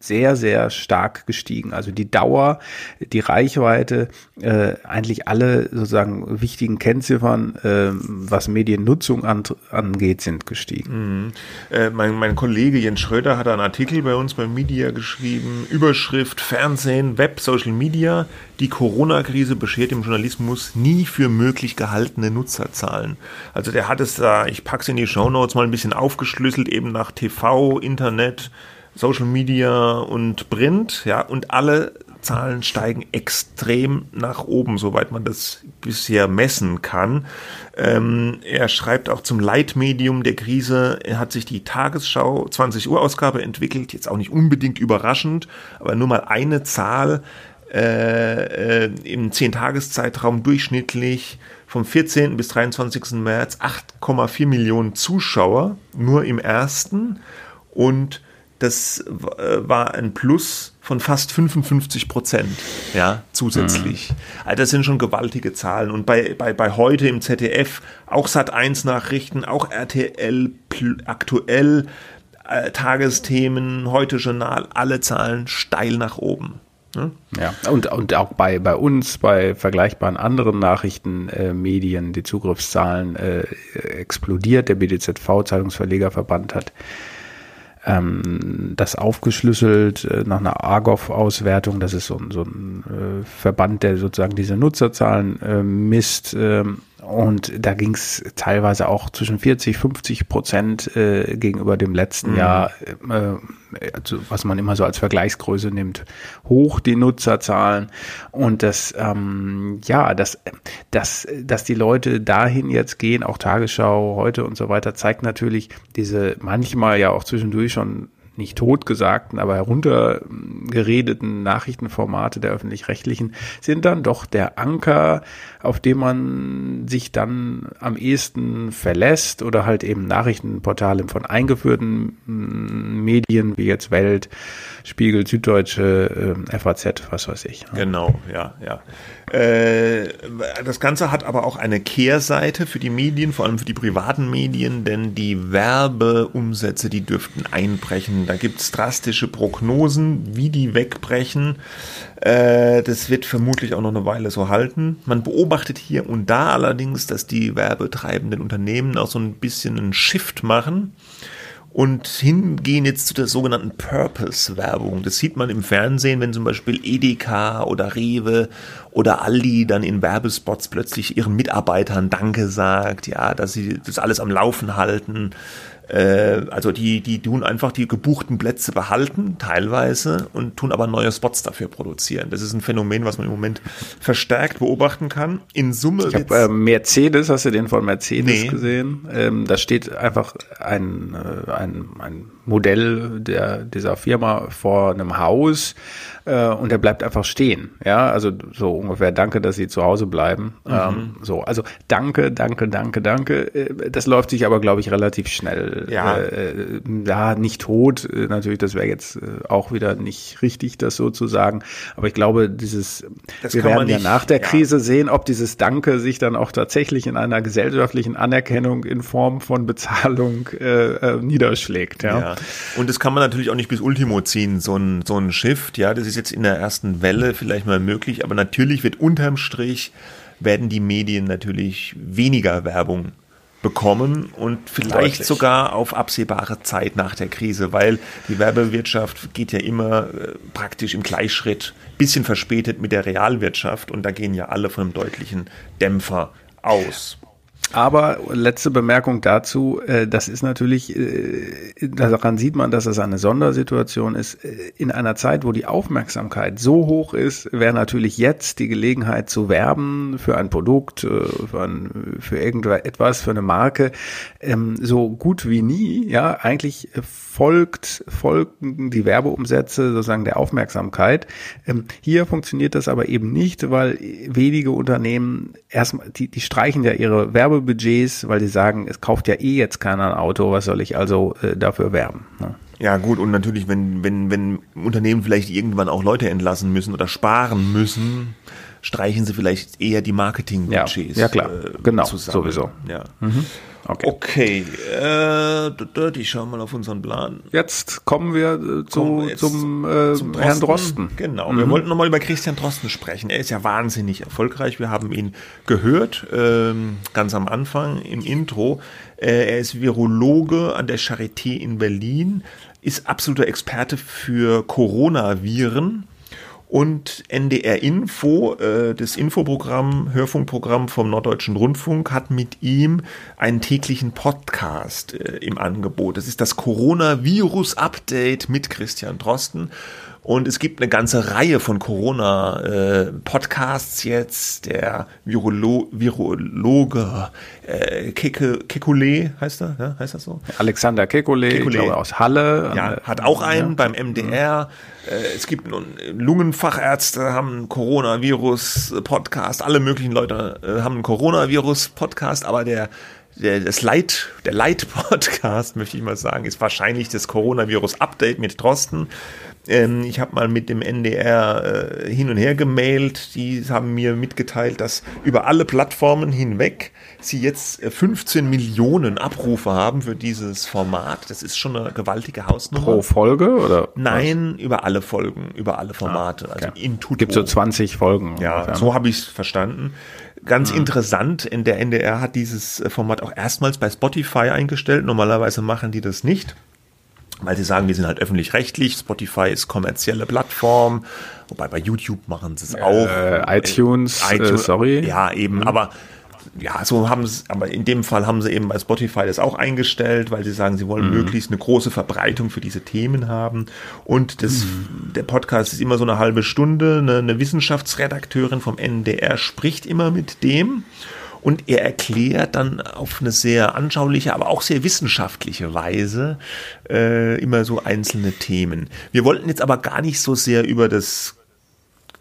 sehr, sehr stark gestiegen. Also die Dauer, die Reichweite, äh, eigentlich alle sozusagen wichtigen Kennziffern, äh, was Mediennutzung an, angeht, sind gestiegen. Mhm. Äh, mein, mein Kollege Jens Schröder hat einen Artikel bei uns bei Media geschrieben, Überschrift Fernsehen, Web, Social Media, die Corona-Krise beschert im Journalismus nie für möglich gehaltene Nutzerzahlen. Also der hat es da, ich pack's in die Show Notes mal ein bisschen aufgeschlüsselt, eben nach TV, Internet, Social Media und Print, ja, und alle Zahlen steigen extrem nach oben, soweit man das bisher messen kann. Ähm, er schreibt auch zum Leitmedium der Krise, er hat sich die Tagesschau 20 Uhr Ausgabe entwickelt, jetzt auch nicht unbedingt überraschend, aber nur mal eine Zahl äh, äh, im 10-Tages-Zeitraum durchschnittlich vom 14. bis 23. März 8,4 Millionen Zuschauer nur im ersten und das äh, war ein Plus von fast 55 Prozent, ja, zusätzlich. Mhm. Also das sind schon gewaltige Zahlen. Und bei, bei, bei heute im ZDF auch Sat 1 Nachrichten, auch RTL aktuell, äh, Tagesthemen, heute Journal, alle Zahlen steil nach oben. Ne? Ja, und, und auch bei, bei uns, bei vergleichbaren anderen Nachrichtenmedien, äh, die Zugriffszahlen äh, explodiert. Der BDZV, Zeitungsverlegerverband, hat ähm, das aufgeschlüsselt äh, nach einer Argov-Auswertung. Das ist so, so ein äh, Verband, der sozusagen diese Nutzerzahlen äh, misst. Ähm, und da ging es teilweise auch zwischen 40, 50 Prozent äh, gegenüber dem letzten mhm. Jahr, äh, also was man immer so als Vergleichsgröße nimmt, hoch die Nutzerzahlen. Und das, ähm, ja, das, das, dass die Leute dahin jetzt gehen, auch Tagesschau heute und so weiter, zeigt natürlich diese manchmal ja auch zwischendurch schon nicht totgesagten, aber heruntergeredeten Nachrichtenformate der öffentlich-rechtlichen sind dann doch der Anker, auf dem man sich dann am ehesten verlässt oder halt eben Nachrichtenportale von eingeführten mm, Medien wie jetzt Welt, Spiegel, Süddeutsche, äh, FAZ, was weiß ich. Genau, ja, ja. Äh, das Ganze hat aber auch eine Kehrseite für die Medien, vor allem für die privaten Medien, denn die Werbeumsätze, die dürften einbrechen. Da gibt es drastische Prognosen, wie die wegbrechen. Äh, das wird vermutlich auch noch eine Weile so halten. Man beobachtet hier und da allerdings, dass die werbetreibenden Unternehmen auch so ein bisschen einen Shift machen und hingehen jetzt zu der sogenannten Purpose-Werbung. Das sieht man im Fernsehen, wenn zum Beispiel Edeka oder Rewe oder Aldi dann in Werbespots plötzlich ihren Mitarbeitern Danke sagt, ja, dass sie das alles am Laufen halten, also die, die tun einfach die gebuchten Plätze behalten, teilweise, und tun aber neue Spots dafür produzieren. Das ist ein Phänomen, was man im Moment verstärkt beobachten kann. In Summe. Ich habe äh, Mercedes, hast du den von Mercedes nee. gesehen? Ähm, da steht einfach ein, äh, ein, ein Modell der, dieser Firma vor einem Haus äh, und er bleibt einfach stehen. Ja, also so ungefähr Danke, dass Sie zu Hause bleiben. Mhm. Ähm, so, also Danke, Danke, Danke, Danke. Äh, das läuft sich aber, glaube ich, relativ schnell. Ja, äh, äh ja nicht tot. Äh, natürlich, das wäre jetzt auch wieder nicht richtig, das so zu sagen. Aber ich glaube, dieses, das wir werden ja nach der ja. Krise sehen, ob dieses Danke sich dann auch tatsächlich in einer gesellschaftlichen Anerkennung in Form von Bezahlung äh, niederschlägt. Ja. ja. Und das kann man natürlich auch nicht bis Ultimo ziehen, so ein, so ein Shift. Ja, das ist jetzt in der ersten Welle vielleicht mal möglich, aber natürlich wird unterm Strich werden die Medien natürlich weniger Werbung bekommen und vielleicht Deutlich. sogar auf absehbare Zeit nach der Krise, weil die Werbewirtschaft geht ja immer äh, praktisch im Gleichschritt, bisschen verspätet mit der Realwirtschaft und da gehen ja alle von einem deutlichen Dämpfer aus. Aber letzte Bemerkung dazu, äh, das ist natürlich, äh, daran sieht man, dass es eine Sondersituation ist. Äh, in einer Zeit, wo die Aufmerksamkeit so hoch ist, wäre natürlich jetzt die Gelegenheit zu werben für ein Produkt, für, ein, für irgendetwas, für eine Marke, ähm, so gut wie nie. Ja, eigentlich folgt, folgen die Werbeumsätze sozusagen der Aufmerksamkeit. Ähm, hier funktioniert das aber eben nicht, weil wenige Unternehmen erstmal, die, die streichen ja ihre Werbebudgets, weil sie sagen, es kauft ja eh jetzt keiner ein Auto, was soll ich also äh, dafür werben? Ne? Ja gut, und natürlich, wenn, wenn, wenn Unternehmen vielleicht irgendwann auch Leute entlassen müssen oder sparen müssen, streichen sie vielleicht eher die Marketingbudgets. Ja, ja klar, äh, genau, zusammen. sowieso. Ja. Mhm. Okay, okay. Äh, ich schau mal auf unseren Plan. Jetzt kommen wir äh, zu, kommen wir zum, äh, zum Drosten. Herrn Drosten. Genau, mhm. wir wollten nochmal über Christian Drosten sprechen. Er ist ja wahnsinnig erfolgreich. Wir haben ihn gehört, ähm, ganz am Anfang im Intro. Äh, er ist Virologe an der Charité in Berlin, ist absoluter Experte für Coronaviren und NDR Info, äh, das Infoprogramm, Hörfunkprogramm vom Norddeutschen Rundfunk, hat mit ihm einen täglichen Podcast äh, im Angebot. Das ist das Coronavirus-Update mit Christian Drosten. Und es gibt eine ganze Reihe von Corona-Podcasts äh, jetzt. Der Virolo Virologe äh, Keke, Kekulé heißt er, ja, heißt das so? Alexander Kekulé, Kekulé. glaube aus Halle. Ja, hat auch einen ja. beim MDR. Mhm. Äh, es gibt nun Lungenfachärzte, haben einen Coronavirus-Podcast. Alle möglichen Leute äh, haben einen Coronavirus-Podcast, aber der der, das Light, der Light-Podcast, *laughs* möchte ich mal sagen, ist wahrscheinlich das Coronavirus-Update mit Drosten. Ähm, ich habe mal mit dem NDR äh, hin und her gemailt. Die haben mir mitgeteilt, dass über alle Plattformen hinweg sie jetzt 15 äh, Millionen Abrufe haben für dieses Format. Das ist schon eine gewaltige Hausnummer. Pro Folge oder? Nein, was? über alle Folgen, über alle Formate. Ah, okay. Also in. Gibt so 20 Folgen. Ja, ungefähr. so habe ich es verstanden. Ganz mhm. interessant, in der NDR hat dieses äh, Format auch erstmals bei Spotify eingestellt. Normalerweise machen die das nicht weil sie sagen, wir sind halt öffentlich-rechtlich, Spotify ist kommerzielle Plattform, wobei bei YouTube machen sie es auch. Äh, iTunes, äh, iTunes, sorry. Ja, eben, mhm. aber ja, so haben sie, aber in dem Fall haben sie eben bei Spotify das auch eingestellt, weil sie sagen, sie wollen mhm. möglichst eine große Verbreitung für diese Themen haben. Und das, mhm. der Podcast ist immer so eine halbe Stunde. Eine, eine Wissenschaftsredakteurin vom NDR spricht immer mit dem. Und er erklärt dann auf eine sehr anschauliche, aber auch sehr wissenschaftliche Weise äh, immer so einzelne Themen. Wir wollten jetzt aber gar nicht so sehr über das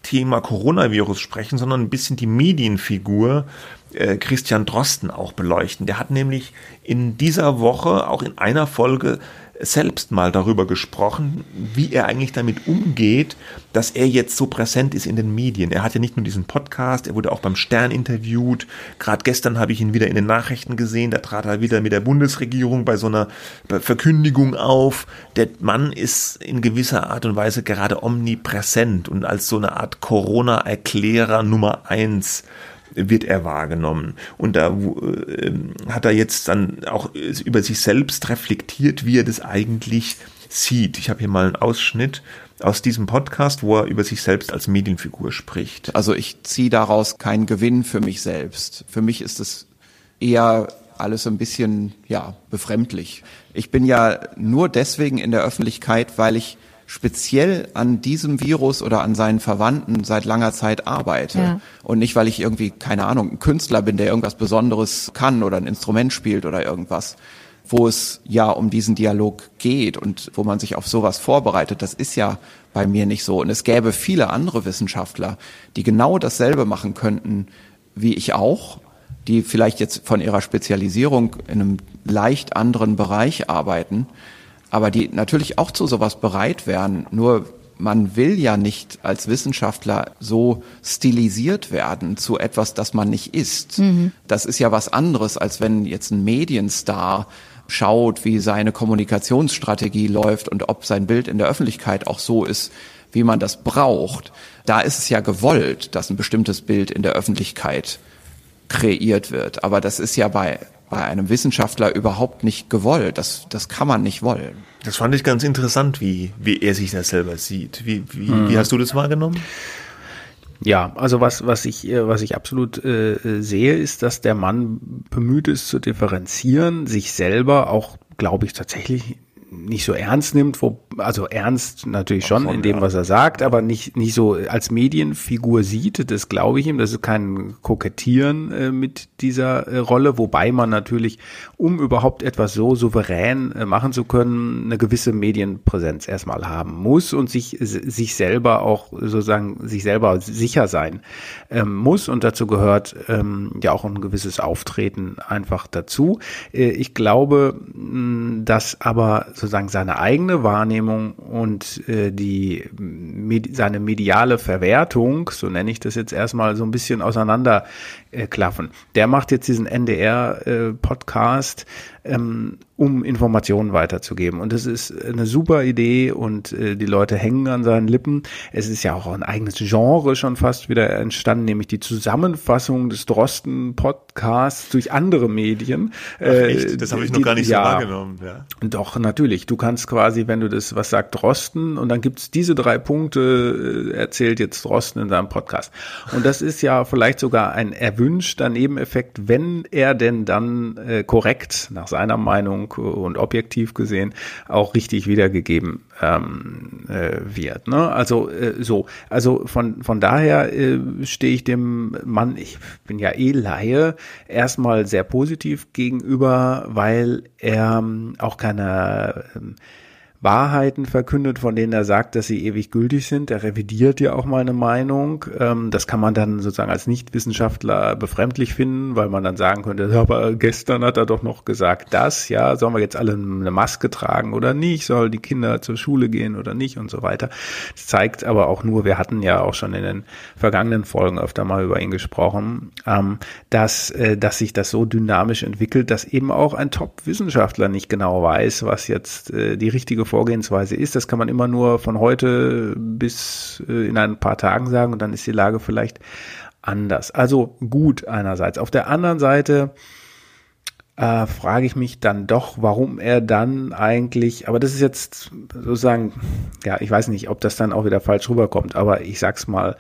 Thema Coronavirus sprechen, sondern ein bisschen die Medienfigur äh, Christian Drosten auch beleuchten. Der hat nämlich in dieser Woche auch in einer Folge selbst mal darüber gesprochen, wie er eigentlich damit umgeht, dass er jetzt so präsent ist in den Medien. Er hat ja nicht nur diesen Podcast, er wurde auch beim Stern interviewt. Gerade gestern habe ich ihn wieder in den Nachrichten gesehen, da trat er wieder mit der Bundesregierung bei so einer Verkündigung auf. Der Mann ist in gewisser Art und Weise gerade omnipräsent und als so eine Art Corona-Erklärer Nummer eins wird er wahrgenommen. Und da äh, hat er jetzt dann auch über sich selbst reflektiert, wie er das eigentlich sieht. Ich habe hier mal einen Ausschnitt aus diesem Podcast, wo er über sich selbst als Medienfigur spricht. Also ich ziehe daraus keinen Gewinn für mich selbst. Für mich ist es eher alles ein bisschen, ja, befremdlich. Ich bin ja nur deswegen in der Öffentlichkeit, weil ich speziell an diesem Virus oder an seinen Verwandten seit langer Zeit arbeite. Ja. Und nicht, weil ich irgendwie, keine Ahnung, ein Künstler bin, der irgendwas Besonderes kann oder ein Instrument spielt oder irgendwas wo es ja um diesen Dialog geht und wo man sich auf sowas vorbereitet. Das ist ja bei mir nicht so. Und es gäbe viele andere Wissenschaftler, die genau dasselbe machen könnten wie ich auch, die vielleicht jetzt von ihrer Spezialisierung in einem leicht anderen Bereich arbeiten aber die natürlich auch zu sowas bereit wären. Nur man will ja nicht als Wissenschaftler so stilisiert werden zu etwas, das man nicht ist. Mhm. Das ist ja was anderes, als wenn jetzt ein Medienstar schaut, wie seine Kommunikationsstrategie läuft und ob sein Bild in der Öffentlichkeit auch so ist, wie man das braucht. Da ist es ja gewollt, dass ein bestimmtes Bild in der Öffentlichkeit kreiert wird. Aber das ist ja bei bei einem Wissenschaftler überhaupt nicht gewollt. Das, das kann man nicht wollen. Das fand ich ganz interessant, wie, wie er sich das selber sieht. Wie, wie, mhm. wie hast du das wahrgenommen? Ja, also was, was ich, äh, was ich absolut äh, sehe, ist, dass der Mann bemüht ist zu differenzieren, sich selber auch, glaube ich, tatsächlich nicht so ernst nimmt, wo, also ernst natürlich schon in dem, was er sagt, aber nicht, nicht so als Medienfigur sieht, das glaube ich ihm, das ist kein Kokettieren äh, mit dieser äh, Rolle, wobei man natürlich, um überhaupt etwas so souverän äh, machen zu können, eine gewisse Medienpräsenz erstmal haben muss und sich, sich selber auch sozusagen, sich selber sicher sein ähm, muss. Und dazu gehört ähm, ja auch ein gewisses Auftreten einfach dazu. Äh, ich glaube, dass aber sozusagen seine eigene Wahrnehmung und äh, die med seine mediale Verwertung, so nenne ich das jetzt erstmal, so ein bisschen auseinander äh, klaffen. Der macht jetzt diesen NDR-Podcast äh, ähm, um Informationen weiterzugeben. Und das ist eine super Idee und äh, die Leute hängen an seinen Lippen. Es ist ja auch ein eigenes Genre schon fast wieder entstanden, nämlich die Zusammenfassung des Drosten-Podcasts durch andere Medien. Ach, echt? Das habe ich noch die, gar nicht ja, so wahrgenommen. Ja. Doch, natürlich. Du kannst quasi, wenn du das, was sagt Drosten, und dann gibt's diese drei Punkte, äh, erzählt jetzt Drosten in seinem Podcast. Und das ist ja vielleicht sogar ein erwünschter Nebeneffekt, wenn er denn dann äh, korrekt nach seiner Meinung und objektiv gesehen auch richtig wiedergegeben ähm, äh, wird. Ne? Also äh, so, also von von daher äh, stehe ich dem Mann, ich bin ja eh Laie, erstmal sehr positiv gegenüber, weil er ähm, auch keine ähm, Wahrheiten verkündet, von denen er sagt, dass sie ewig gültig sind. Er revidiert ja auch mal eine Meinung. Ähm, das kann man dann sozusagen als Nichtwissenschaftler befremdlich finden, weil man dann sagen könnte, aber gestern hat er doch noch gesagt das, ja, sollen wir jetzt alle eine Maske tragen oder nicht, soll die Kinder zur Schule gehen oder nicht und so weiter. Das zeigt aber auch nur, wir hatten ja auch schon in den vergangenen Folgen öfter mal über ihn gesprochen, ähm, dass, äh, dass sich das so dynamisch entwickelt, dass eben auch ein Top-Wissenschaftler nicht genau weiß, was jetzt äh, die richtige Vorgehensweise ist. Das kann man immer nur von heute bis äh, in ein paar Tagen sagen und dann ist die Lage vielleicht anders. Also gut einerseits. Auf der anderen Seite äh, frage ich mich dann doch, warum er dann eigentlich, aber das ist jetzt sozusagen, ja, ich weiß nicht, ob das dann auch wieder falsch rüberkommt, aber ich sag's mal,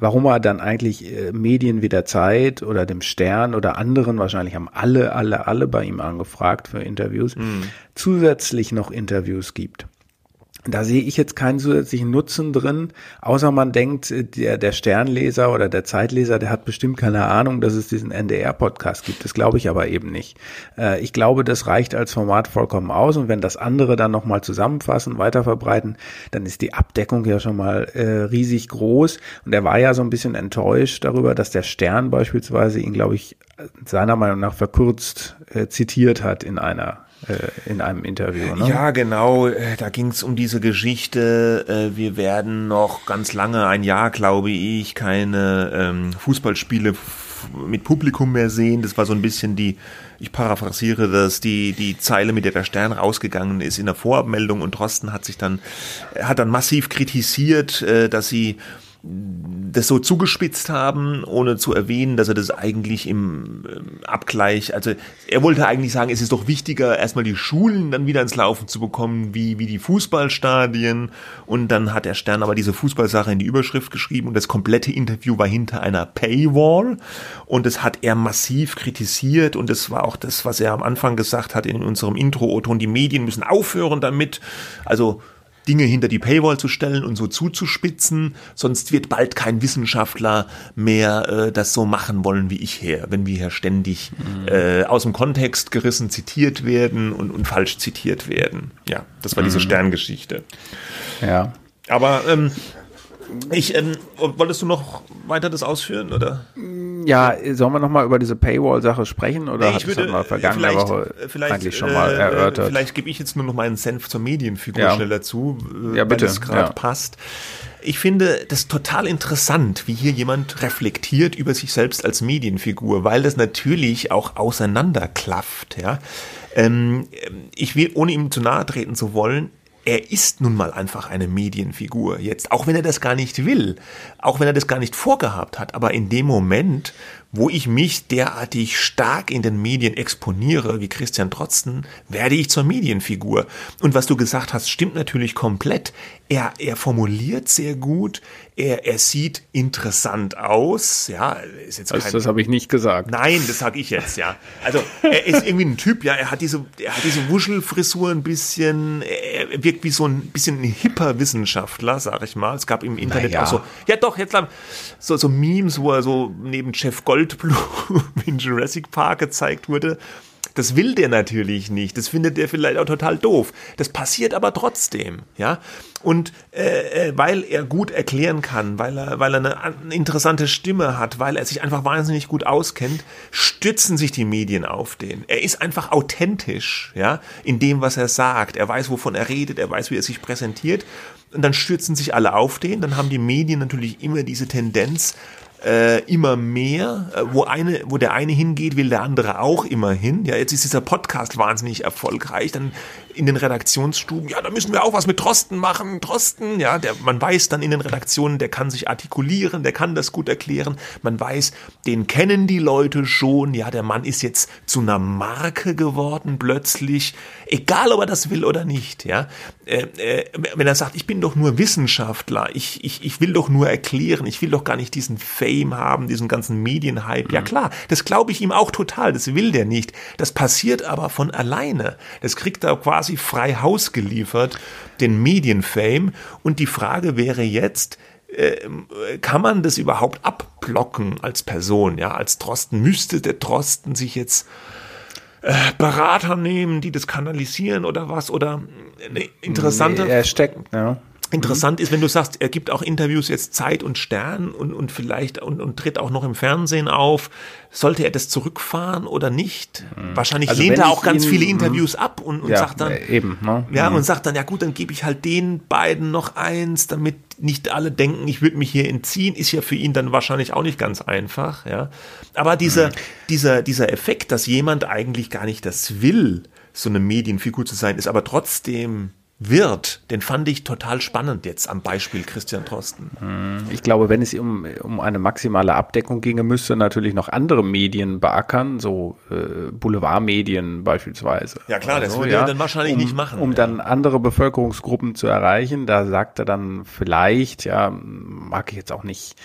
warum er dann eigentlich äh, Medien wie der Zeit oder dem Stern oder anderen, wahrscheinlich haben alle, alle, alle bei ihm angefragt für Interviews, mhm. zusätzlich noch Interviews gibt. Da sehe ich jetzt keinen zusätzlichen Nutzen drin, außer man denkt, äh, der, der Sternleser oder der Zeitleser, der hat bestimmt keine Ahnung, dass es diesen NDR-Podcast gibt. Das glaube ich aber eben nicht. Äh, ich glaube, das reicht als Format vollkommen aus und wenn das andere dann nochmal zusammenfassen, weiterverbreiten, dann ist die Abdeckung ja schon mal äh, riesig groß. Und er war ja so ein bisschen enttäuscht darüber, dass der Stern beispielsweise ihn, glaube ich, seiner Meinung nach verkürzt äh, zitiert hat in einer in einem Interview. Ne? Ja, genau. Äh, da ging es um diese Geschichte. Äh, wir werden noch ganz lange, ein Jahr, glaube ich, keine ähm, Fußballspiele mit Publikum mehr sehen. Das war so ein bisschen die, ich paraphrasiere das, die, die Zeile, mit der der Stern rausgegangen ist in der Vorabmeldung und Drosten hat sich dann, hat dann massiv kritisiert, dass sie das so zugespitzt haben, ohne zu erwähnen, dass er das eigentlich im ähm, Abgleich, also er wollte eigentlich sagen, es ist doch wichtiger, erstmal die Schulen dann wieder ins Laufen zu bekommen, wie, wie die Fußballstadien. Und dann hat der Stern aber diese Fußballsache in die Überschrift geschrieben und das komplette Interview war hinter einer Paywall. Und das hat er massiv kritisiert und das war auch das, was er am Anfang gesagt hat in unserem Intro-O-Ton, die Medien müssen aufhören damit. Also Dinge hinter die Paywall zu stellen und so zuzuspitzen, sonst wird bald kein Wissenschaftler mehr äh, das so machen wollen wie ich her, wenn wir hier ständig mhm. äh, aus dem Kontext gerissen zitiert werden und, und falsch zitiert werden. Ja, das war mhm. diese Sterngeschichte. Ja. Aber ähm, ich, ähm, wolltest du noch weiter das ausführen, oder? Ja, sollen wir noch mal über diese Paywall-Sache sprechen oder nee, hat würde, das mal vergangene Woche eigentlich schon mal äh, erörtert? Vielleicht gebe ich jetzt nur noch meinen Senf zur Medienfigur ja. schneller zu, äh, ja, bitte. wenn es gerade ja. passt. Ich finde das total interessant, wie hier jemand reflektiert über sich selbst als Medienfigur, weil das natürlich auch auseinanderklafft. Ja? Ähm, ich will, ohne ihm zu nahe treten zu wollen, er ist nun mal einfach eine Medienfigur jetzt, auch wenn er das gar nicht will, auch wenn er das gar nicht vorgehabt hat, aber in dem Moment, wo ich mich derartig stark in den Medien exponiere, wie Christian Trotzen, werde ich zur Medienfigur. Und was du gesagt hast, stimmt natürlich komplett. Er, er formuliert sehr gut, er, er sieht interessant aus, ja, ist jetzt kein, das, das habe ich nicht gesagt. Nein, das sage ich jetzt, ja. Also er ist irgendwie ein Typ, ja, er hat diese, er hat diese Wuschelfrisur ein bisschen, er wirkt wie so ein bisschen ein hipper Wissenschaftler, sag ich mal. Es gab im Internet naja. auch so, ja doch, jetzt so, so Memes, wo er so neben Jeff Goldblum *laughs* in Jurassic Park gezeigt wurde. Das will der natürlich nicht. Das findet der vielleicht auch total doof. Das passiert aber trotzdem, ja. Und äh, äh, weil er gut erklären kann, weil er, weil er eine, eine interessante Stimme hat, weil er sich einfach wahnsinnig gut auskennt, stützen sich die Medien auf den. Er ist einfach authentisch, ja, in dem, was er sagt. Er weiß, wovon er redet, er weiß, wie er sich präsentiert. Und dann stürzen sich alle auf den. Dann haben die Medien natürlich immer diese Tendenz, äh, immer mehr. Äh, wo, eine, wo der eine hingeht, will der andere auch immer hin. Ja, jetzt ist dieser Podcast wahnsinnig erfolgreich. Dann in den Redaktionsstuben, ja, da müssen wir auch was mit Drosten machen. Drosten, ja, der, man weiß dann in den Redaktionen, der kann sich artikulieren, der kann das gut erklären. Man weiß, den kennen die Leute schon. Ja, der Mann ist jetzt zu einer Marke geworden plötzlich. Egal, ob er das will oder nicht. Ja, äh, äh, wenn er sagt, ich bin doch nur Wissenschaftler, ich, ich, ich will doch nur erklären, ich will doch gar nicht diesen Fame haben, diesen ganzen Medienhype. Mhm. Ja klar, das glaube ich ihm auch total. Das will der nicht. Das passiert aber von alleine. Das kriegt er quasi quasi frei Haus geliefert, den Medienfame. Und die Frage wäre jetzt, äh, kann man das überhaupt abblocken als Person, ja, als Drosten? Müsste der Drosten sich jetzt äh, Berater nehmen, die das kanalisieren oder was oder eine interessante. Er steckt, ja. Interessant ist, wenn du sagst, er gibt auch Interviews jetzt Zeit und Stern und, und vielleicht und, und tritt auch noch im Fernsehen auf. Sollte er das zurückfahren oder nicht? Mhm. Wahrscheinlich Also lehnt er auch ganz ihn- viele mhm. Interviews ab und, und ja, sagt dann, äh, eben, ne? ja, Mhm. und sagt dann, ja gut, dann gebe ich halt den beiden noch eins, damit nicht alle denken, ich würde mich hier entziehen, ist ja für ihn dann wahrscheinlich auch nicht ganz einfach, ja. Aber dieser, Mhm. dieser, dieser Effekt, dass jemand eigentlich gar nicht das will, so eine Medienfigur zu sein, ist aber trotzdem wird, den fand ich total spannend jetzt am Beispiel Christian Drosten. Ich glaube, wenn es um, um eine maximale Abdeckung ginge, müsste natürlich noch andere Medien beackern, so äh, Boulevardmedien beispielsweise. Ja, klar, das Also, würde er dann wahrscheinlich um, nicht machen, Um ja. dann andere Bevölkerungsgruppen zu erreichen, da sagt er dann vielleicht, ja, mag ich jetzt auch nicht.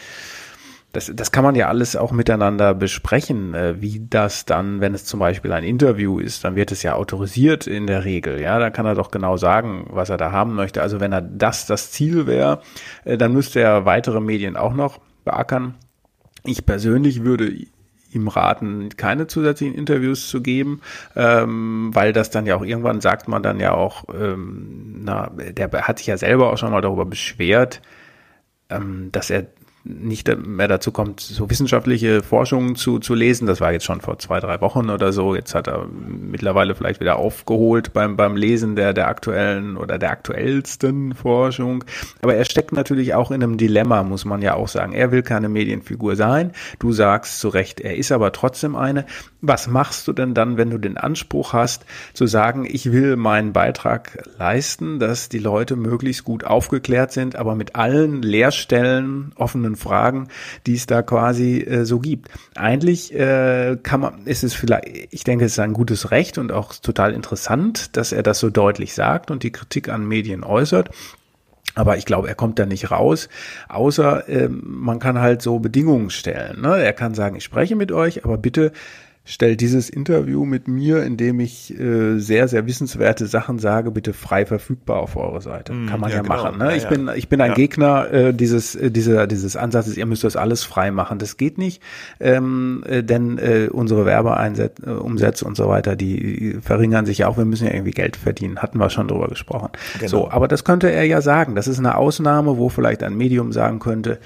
Das, das kann man ja alles auch miteinander besprechen, äh, wie das dann, wenn es zum Beispiel ein Interview ist, dann wird es ja autorisiert in der Regel. Ja, dann kann er doch genau sagen, was er da haben möchte. Also wenn er das das Ziel wäre, äh, dann müsste er weitere Medien auch noch beackern. Ich persönlich würde ihm raten, keine zusätzlichen Interviews zu geben, ähm, weil das dann ja auch irgendwann sagt man dann ja auch, ähm, na, der hat sich ja selber auch schon mal darüber beschwert, ähm, dass er nicht mehr dazu kommt, so wissenschaftliche Forschungen zu, zu lesen. Das war jetzt schon vor zwei, drei Wochen oder so. Jetzt hat er mittlerweile vielleicht wieder aufgeholt beim, beim Lesen der, der aktuellen oder der aktuellsten Forschung. Aber er steckt natürlich auch in einem Dilemma, muss man ja auch sagen. Er will keine Medienfigur sein. Du sagst zu Recht, er ist aber trotzdem eine. Was machst du denn dann, wenn du den Anspruch hast, zu sagen, ich will meinen Beitrag leisten, dass die Leute möglichst gut aufgeklärt sind, aber mit allen Leerstellen, offenen Fragen, die es da quasi äh, so gibt. Eigentlich äh, kann man, ist es vielleicht, ich denke, es ist ein gutes Recht und auch total interessant, dass er das so deutlich sagt und die Kritik an Medien äußert. Aber ich glaube, er kommt da nicht raus, außer ähm, man kann halt so Bedingungen stellen. Ne? Er kann sagen, ich spreche mit euch, aber bitte stellt dieses Interview mit mir, in dem ich äh, sehr, sehr wissenswerte Sachen sage, bitte frei verfügbar auf eure Seite. Kann man ja, ja, genau. machen. Ne? Ja, ich ja. bin, ich bin ein. Gegner äh, dieses, äh, dieser, dieses Ansatzes, ihr müsst das alles frei machen. Das geht nicht, ähm, äh, denn äh, unsere Werbeumsätze äh, und so weiter, die verringern sich ja auch. Wir müssen ja irgendwie Geld verdienen. Hatten wir schon drüber gesprochen. Genau. So, aber das könnte er ja sagen. Das ist eine Ausnahme, wo vielleicht ein Medium sagen könnte,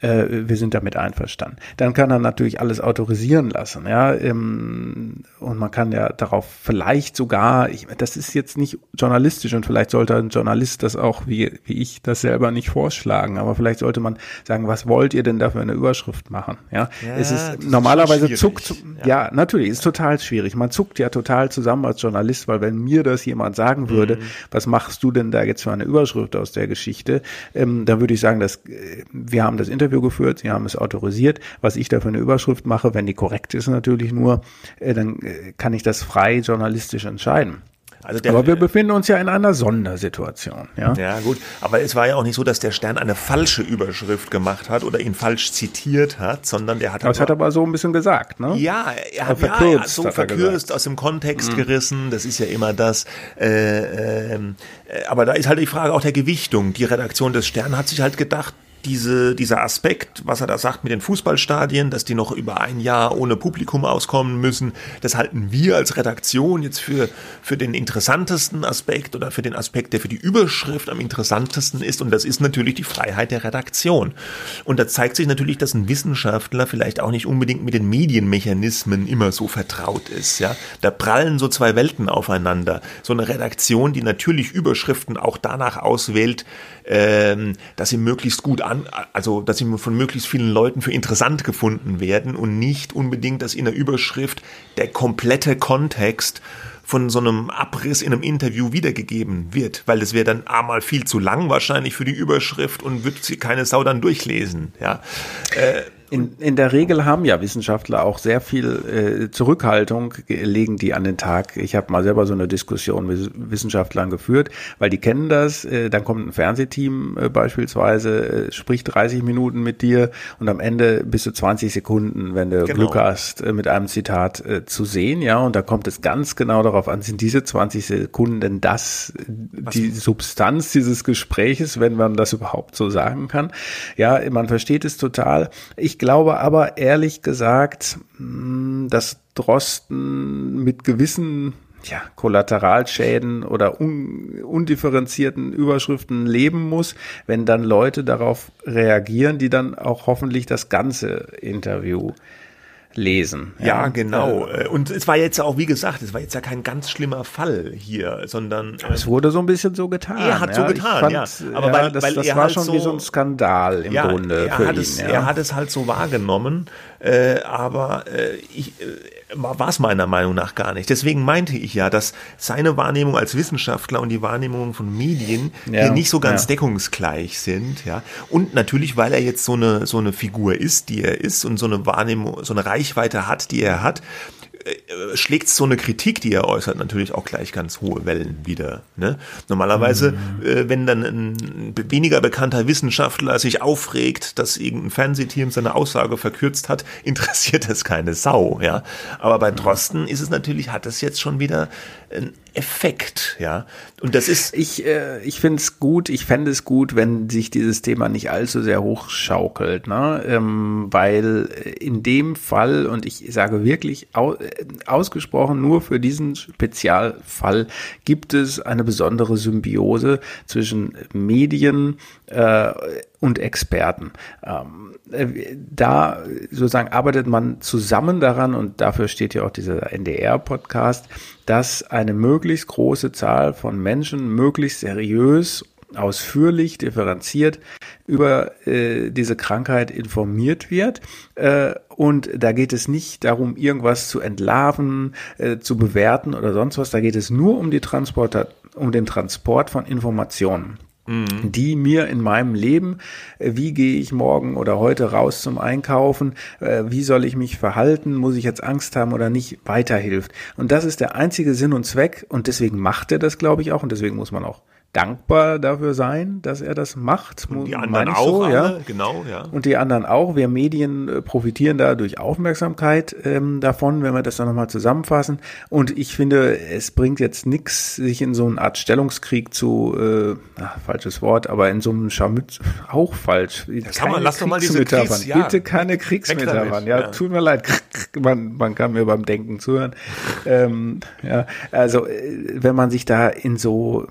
äh, wir sind damit einverstanden. Dann kann er natürlich alles autorisieren lassen, ja, ähm, und man kann ja darauf vielleicht sogar, ich, das ist jetzt nicht journalistisch und vielleicht sollte ein Journalist das auch wie, wie ich das selber nicht vorschlagen, aber vielleicht sollte man sagen, was wollt ihr denn da für eine Überschrift machen, ja? Ja, es ist ist normalerweise schon zuckt, ja. ja. natürlich, ist total schwierig. Man zuckt ja total zusammen als Journalist, weil wenn mir das jemand sagen würde, was machst du denn da jetzt für eine Überschrift aus der Geschichte, ähm, dann würde ich sagen, dass äh, wir haben das Interview geführt, sie haben es autorisiert. Was ich da für eine Überschrift mache, wenn die korrekt ist natürlich nur, äh, dann äh, kann ich das frei journalistisch entscheiden. Also der, Aber wir befinden uns ja in einer Sondersituation, ja. Ja, gut. Aber es war ja auch nicht so, dass der Stern eine falsche Überschrift gemacht hat oder ihn falsch zitiert hat, sondern der hat Aber es hat aber so ein bisschen gesagt, ne? Ja, er hat, Er ja, er verkürzt, hat so er verkürzt, aus dem Kontext gerissen, das ist ja immer das. Äh, ähm, äh, aber da ist halt die Frage auch der Gewichtung. Die Redaktion des Stern hat sich halt gedacht, diese, dieser Aspekt, was er da sagt mit den Fußballstadien, dass die noch über ein Jahr ohne Publikum auskommen müssen, das halten wir als Redaktion jetzt für, für den interessantesten Aspekt oder für den Aspekt, der für die Überschrift am interessantesten ist. Und das ist natürlich die Freiheit der Redaktion. Und da zeigt sich natürlich, dass ein Wissenschaftler vielleicht auch nicht unbedingt mit den Medienmechanismen immer so vertraut ist. Ja, da prallen so zwei Welten aufeinander. So eine Redaktion, die natürlich Überschriften auch danach auswählt, ähm, dass sie möglichst gut an, also dass sie von möglichst vielen Leuten für interessant gefunden werden und nicht unbedingt, dass in der Überschrift der komplette Kontext von so einem Abriss in einem Interview wiedergegeben wird, weil das wäre dann einmal viel zu lang wahrscheinlich für die Überschrift und wird sie keine Sau dann durchlesen. Ja, äh, In, in der Regel haben ja Wissenschaftler auch sehr viel äh, Zurückhaltung, ge- legen die an den Tag. Ich habe mal selber so eine Diskussion mit Wissenschaftlern geführt, weil die kennen das. Äh, dann kommt ein Fernsehteam äh, beispielsweise, äh, spricht 30 Minuten mit dir und am Ende bist du 20 Sekunden, wenn du Genau. Glück hast, äh, mit einem Zitat äh, zu sehen. Ja, und da kommt es ganz genau darauf an, sind diese 20 Sekunden denn das, äh, die Substanz dieses Gespräches, wenn man das überhaupt so sagen kann. Ja, man versteht es total. Ich Ich glaube aber ehrlich gesagt, hm, dass Drosten mit gewissen ja, Kollateralschäden oder un, undifferenzierten Überschriften leben muss, wenn dann Leute darauf reagieren, die dann auch hoffentlich das ganze Interview lesen. Ja, ja genau. Äh, und es war jetzt auch, wie gesagt, es war jetzt ja kein ganz schlimmer Fall hier, sondern. Äh, es wurde so ein bisschen so getan. Er hat ja, so getan, fand, ja. Aber weil, das, weil das war halt schon so, wie so ein Skandal im ja, Grunde er für ihn. Es, Er hat es halt so wahrgenommen, äh, aber äh, ich, äh, war es meiner Meinung nach gar nicht. Deswegen meinte ich ja, dass seine Wahrnehmung als Wissenschaftler und die Wahrnehmung von Medien ja, hier nicht so ganz ja. deckungsgleich sind, ja. Und natürlich, weil er jetzt so eine so eine Figur ist, die er ist und so eine Wahrnehmung, so eine Reichweite hat, die er hat, schlägt so eine Kritik, die er äußert, natürlich auch gleich ganz hohe Wellen wieder. Ne? Normalerweise, mhm. äh, wenn dann ein weniger bekannter Wissenschaftler sich aufregt, dass irgendein Fernsehteam seine Aussage verkürzt hat, *laughs* interessiert das keine Sau. Ja, aber bei Drosten ist es natürlich, hat es jetzt schon wieder ein Effekt, ja. Und das ist. Ich, äh, ich finde es gut, ich fände es gut, wenn sich dieses Thema nicht allzu sehr hochschaukelt, ne? Ähm, weil in dem Fall, und ich sage wirklich au, äh, ausgesprochen nur für diesen Spezialfall, gibt es eine besondere Symbiose zwischen Medien äh, und Experten. Ähm, äh, da sozusagen arbeitet man zusammen daran und dafür steht ja auch dieser NDR-Podcast, dass eine möglichst große Zahl von Menschen möglichst seriös ausführlich, differenziert über äh, diese Krankheit informiert wird. Äh, und da geht es nicht darum, irgendwas zu entlarven, äh, zu bewerten oder sonst was. Da geht es nur um die Transporter, um den Transport von Informationen mhm. die mir in meinem Leben, äh, wie gehe ich morgen oder heute raus zum Einkaufen, äh, wie soll ich mich verhalten, muss ich jetzt Angst haben oder nicht, weiterhilft. Und das ist der einzige Sinn und Zweck und deswegen macht er das, glaube ich, auch und deswegen muss man auch dankbar dafür sein, dass er das macht. Und die anderen auch, so, ja. genau, ja. Und die anderen auch. Wir Medien äh, profitieren da durch Aufmerksamkeit ähm, davon, wenn wir das dann nochmal zusammenfassen. Und ich finde, es bringt jetzt nichts, sich in so eine Art Stellungskrieg zu, äh, ach, falsches Wort, aber in so einem Scharmütz, auch falsch. Das kann man, lass doch mal diese Kriegs, ja. Bitte keine Kriegsmetaphern. Ja, ja, tut mir leid. *laughs* Man, man kann mir beim Denken zuhören. ähm, ja, also, äh, wenn man sich da in so,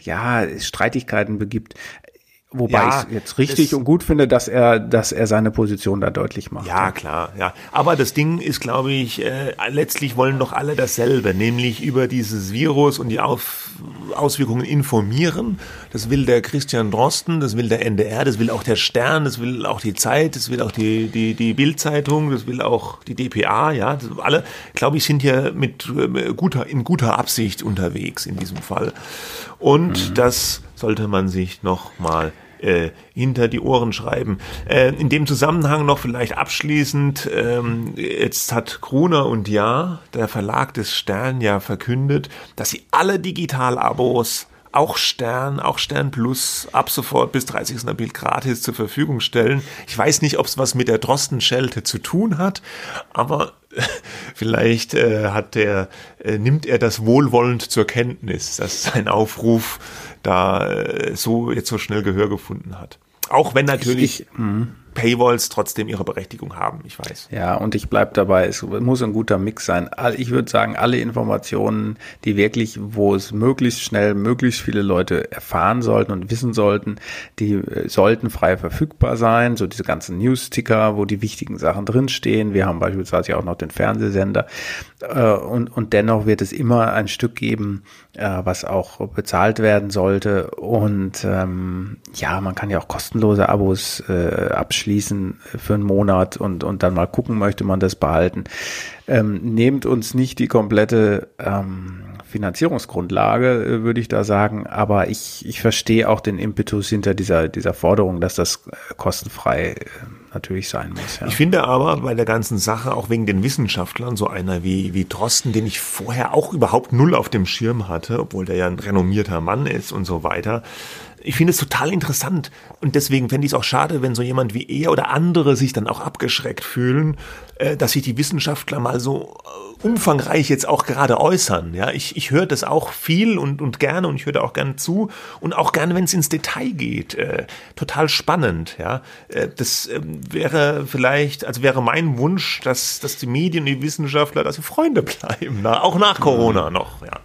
ja, Streitigkeiten begibt. Wobei ja, ich jetzt richtig und gut finde, dass er, dass er seine Position da deutlich macht. Ja, klar, ja. Aber das Ding ist, glaube ich, äh, letztlich wollen doch alle dasselbe, nämlich über dieses Virus und die Auf Auswirkungen informieren. Das will der Christian Drosten, das will der NDR, das will auch der Stern, das will auch die Zeit, das will auch die, die, die Bildzeitung, das will auch die DPA, ja. alle, glaube ich, sind hier mit äh, guter, in guter Absicht unterwegs in diesem Fall. Und mhm. das sollte man sich noch mal äh, hinter die Ohren schreiben. Äh, in dem Zusammenhang noch vielleicht abschließend, ähm, jetzt hat Gruner und Ja, der Verlag des Stern, ja verkündet, dass sie alle Digital-Abos auch Stern, auch Stern Plus ab sofort bis 30. April gratis zur Verfügung stellen. Ich weiß nicht, ob es was mit der Drostenschelte zu tun hat, aber *laughs* vielleicht äh, hat der, äh, nimmt er das wohlwollend zur Kenntnis, dass sein Aufruf da äh, so jetzt so schnell Gehör gefunden hat. Auch wenn natürlich ich, ich, mhm. Paywalls trotzdem ihre Berechtigung haben, ich weiß. Ja, und ich bleib dabei, es muss ein guter Mix sein. Ich würde sagen, alle Informationen, die wirklich, wo es möglichst schnell, möglichst viele Leute erfahren sollten und wissen sollten, die äh, sollten frei verfügbar sein. So diese ganzen News-Ticker, wo die wichtigen Sachen drinstehen. Wir haben beispielsweise auch noch den Fernsehsender. Äh, und, und dennoch wird es immer ein Stück geben, äh, was auch bezahlt werden sollte. Und ähm, ja, man kann ja auch kostenlose Abos abschließen für einen Monat und, und dann mal gucken, möchte man das behalten. Ähm, nehmt uns nicht die komplette ähm, Finanzierungsgrundlage, äh, würde ich da sagen, aber ich, ich verstehe auch den Impetus hinter dieser, dieser Forderung, dass das äh, kostenfrei äh, natürlich sein muss. Ja. Ich finde aber bei der ganzen Sache, auch wegen den Wissenschaftlern, so einer wie, wie Drosten, den ich vorher auch überhaupt null auf dem Schirm hatte, obwohl der ja ein renommierter Mann ist und so weiter, ich finde es total interessant und deswegen fände ich es auch schade, wenn so jemand wie er oder andere sich dann auch abgeschreckt fühlen, äh, dass sich die Wissenschaftler mal so äh, umfangreich jetzt auch gerade äußern. Ja, ich, ich höre das auch viel und, und gerne und ich höre da auch gerne zu und auch gerne, wenn es ins Detail geht. Äh, total spannend. Ja, äh, das äh, wäre vielleicht, also wäre mein Wunsch, dass, dass die Medien und die Wissenschaftler, dass sie Freunde *laughs* bleiben, na, auch nach Corona noch. Ja.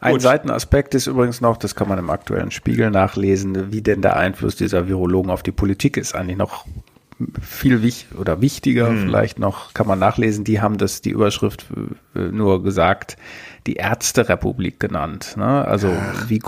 Ein Gut. Seitenaspekt ist übrigens noch, das kann man im aktuellen Spiegel nachlesen, wie denn der Einfluss dieser Virologen auf die Politik ist. Eigentlich noch viel wich oder wichtiger hm. vielleicht noch, kann man nachlesen, die haben das, die Überschrift äh, nur gesagt, die Ärzterepublik genannt. Ne? Also Ach, wie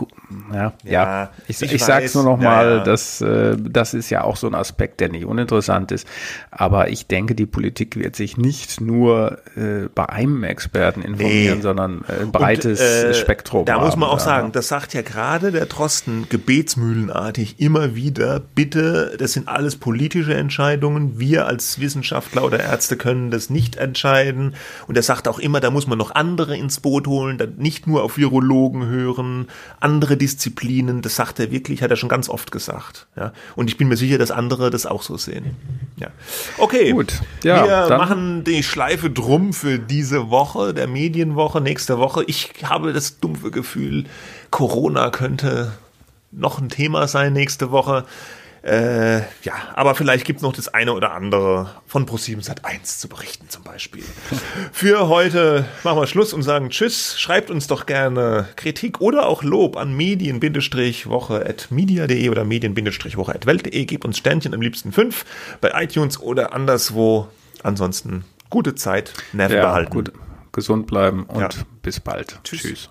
ja, ja, ja, ich, ich, ich sag's nur noch mal, ja, ja. Das, äh, das ist ja auch so ein Aspekt, der nicht uninteressant ist. Aber ich denke, die Politik wird sich nicht nur äh, bei einem Experten informieren, nee. sondern äh, ein breites Und, äh, Spektrum. Da haben, muss man auch sagen, das sagt ja gerade der Drosten gebetsmühlenartig immer wieder, bitte, das sind alles politische Entscheidungen. Wir als Wissenschaftler oder Ärzte können das nicht entscheiden. Und er sagt auch immer, da muss man noch andere ins Boot holen, dann nicht nur auf Virologen hören, andere Disziplinen, das sagt er wirklich, hat er schon ganz oft gesagt. Ja. Und ich bin mir sicher, dass andere das auch so sehen. Ja. Okay, Gut. Ja, wir machen die Schleife drum für diese Woche, der Medienwoche, nächste Woche. Ich habe das dumpfe Gefühl, Corona könnte noch ein Thema sein nächste Woche. Äh, ja, aber vielleicht gibt's noch das eine oder andere von ProSieben Sat 1 zu berichten zum Beispiel. *laughs* Für heute machen wir Schluss und sagen Tschüss. Schreibt uns doch gerne Kritik oder auch Lob an medien-woche.media.de oder medien-woche.welt.de. Gebt uns Sternchen am liebsten fünf bei iTunes oder anderswo. Ansonsten gute Zeit, Nerven ja, behalten. Gut, gesund bleiben und ja. bis bald. Tschüss. Tschüss.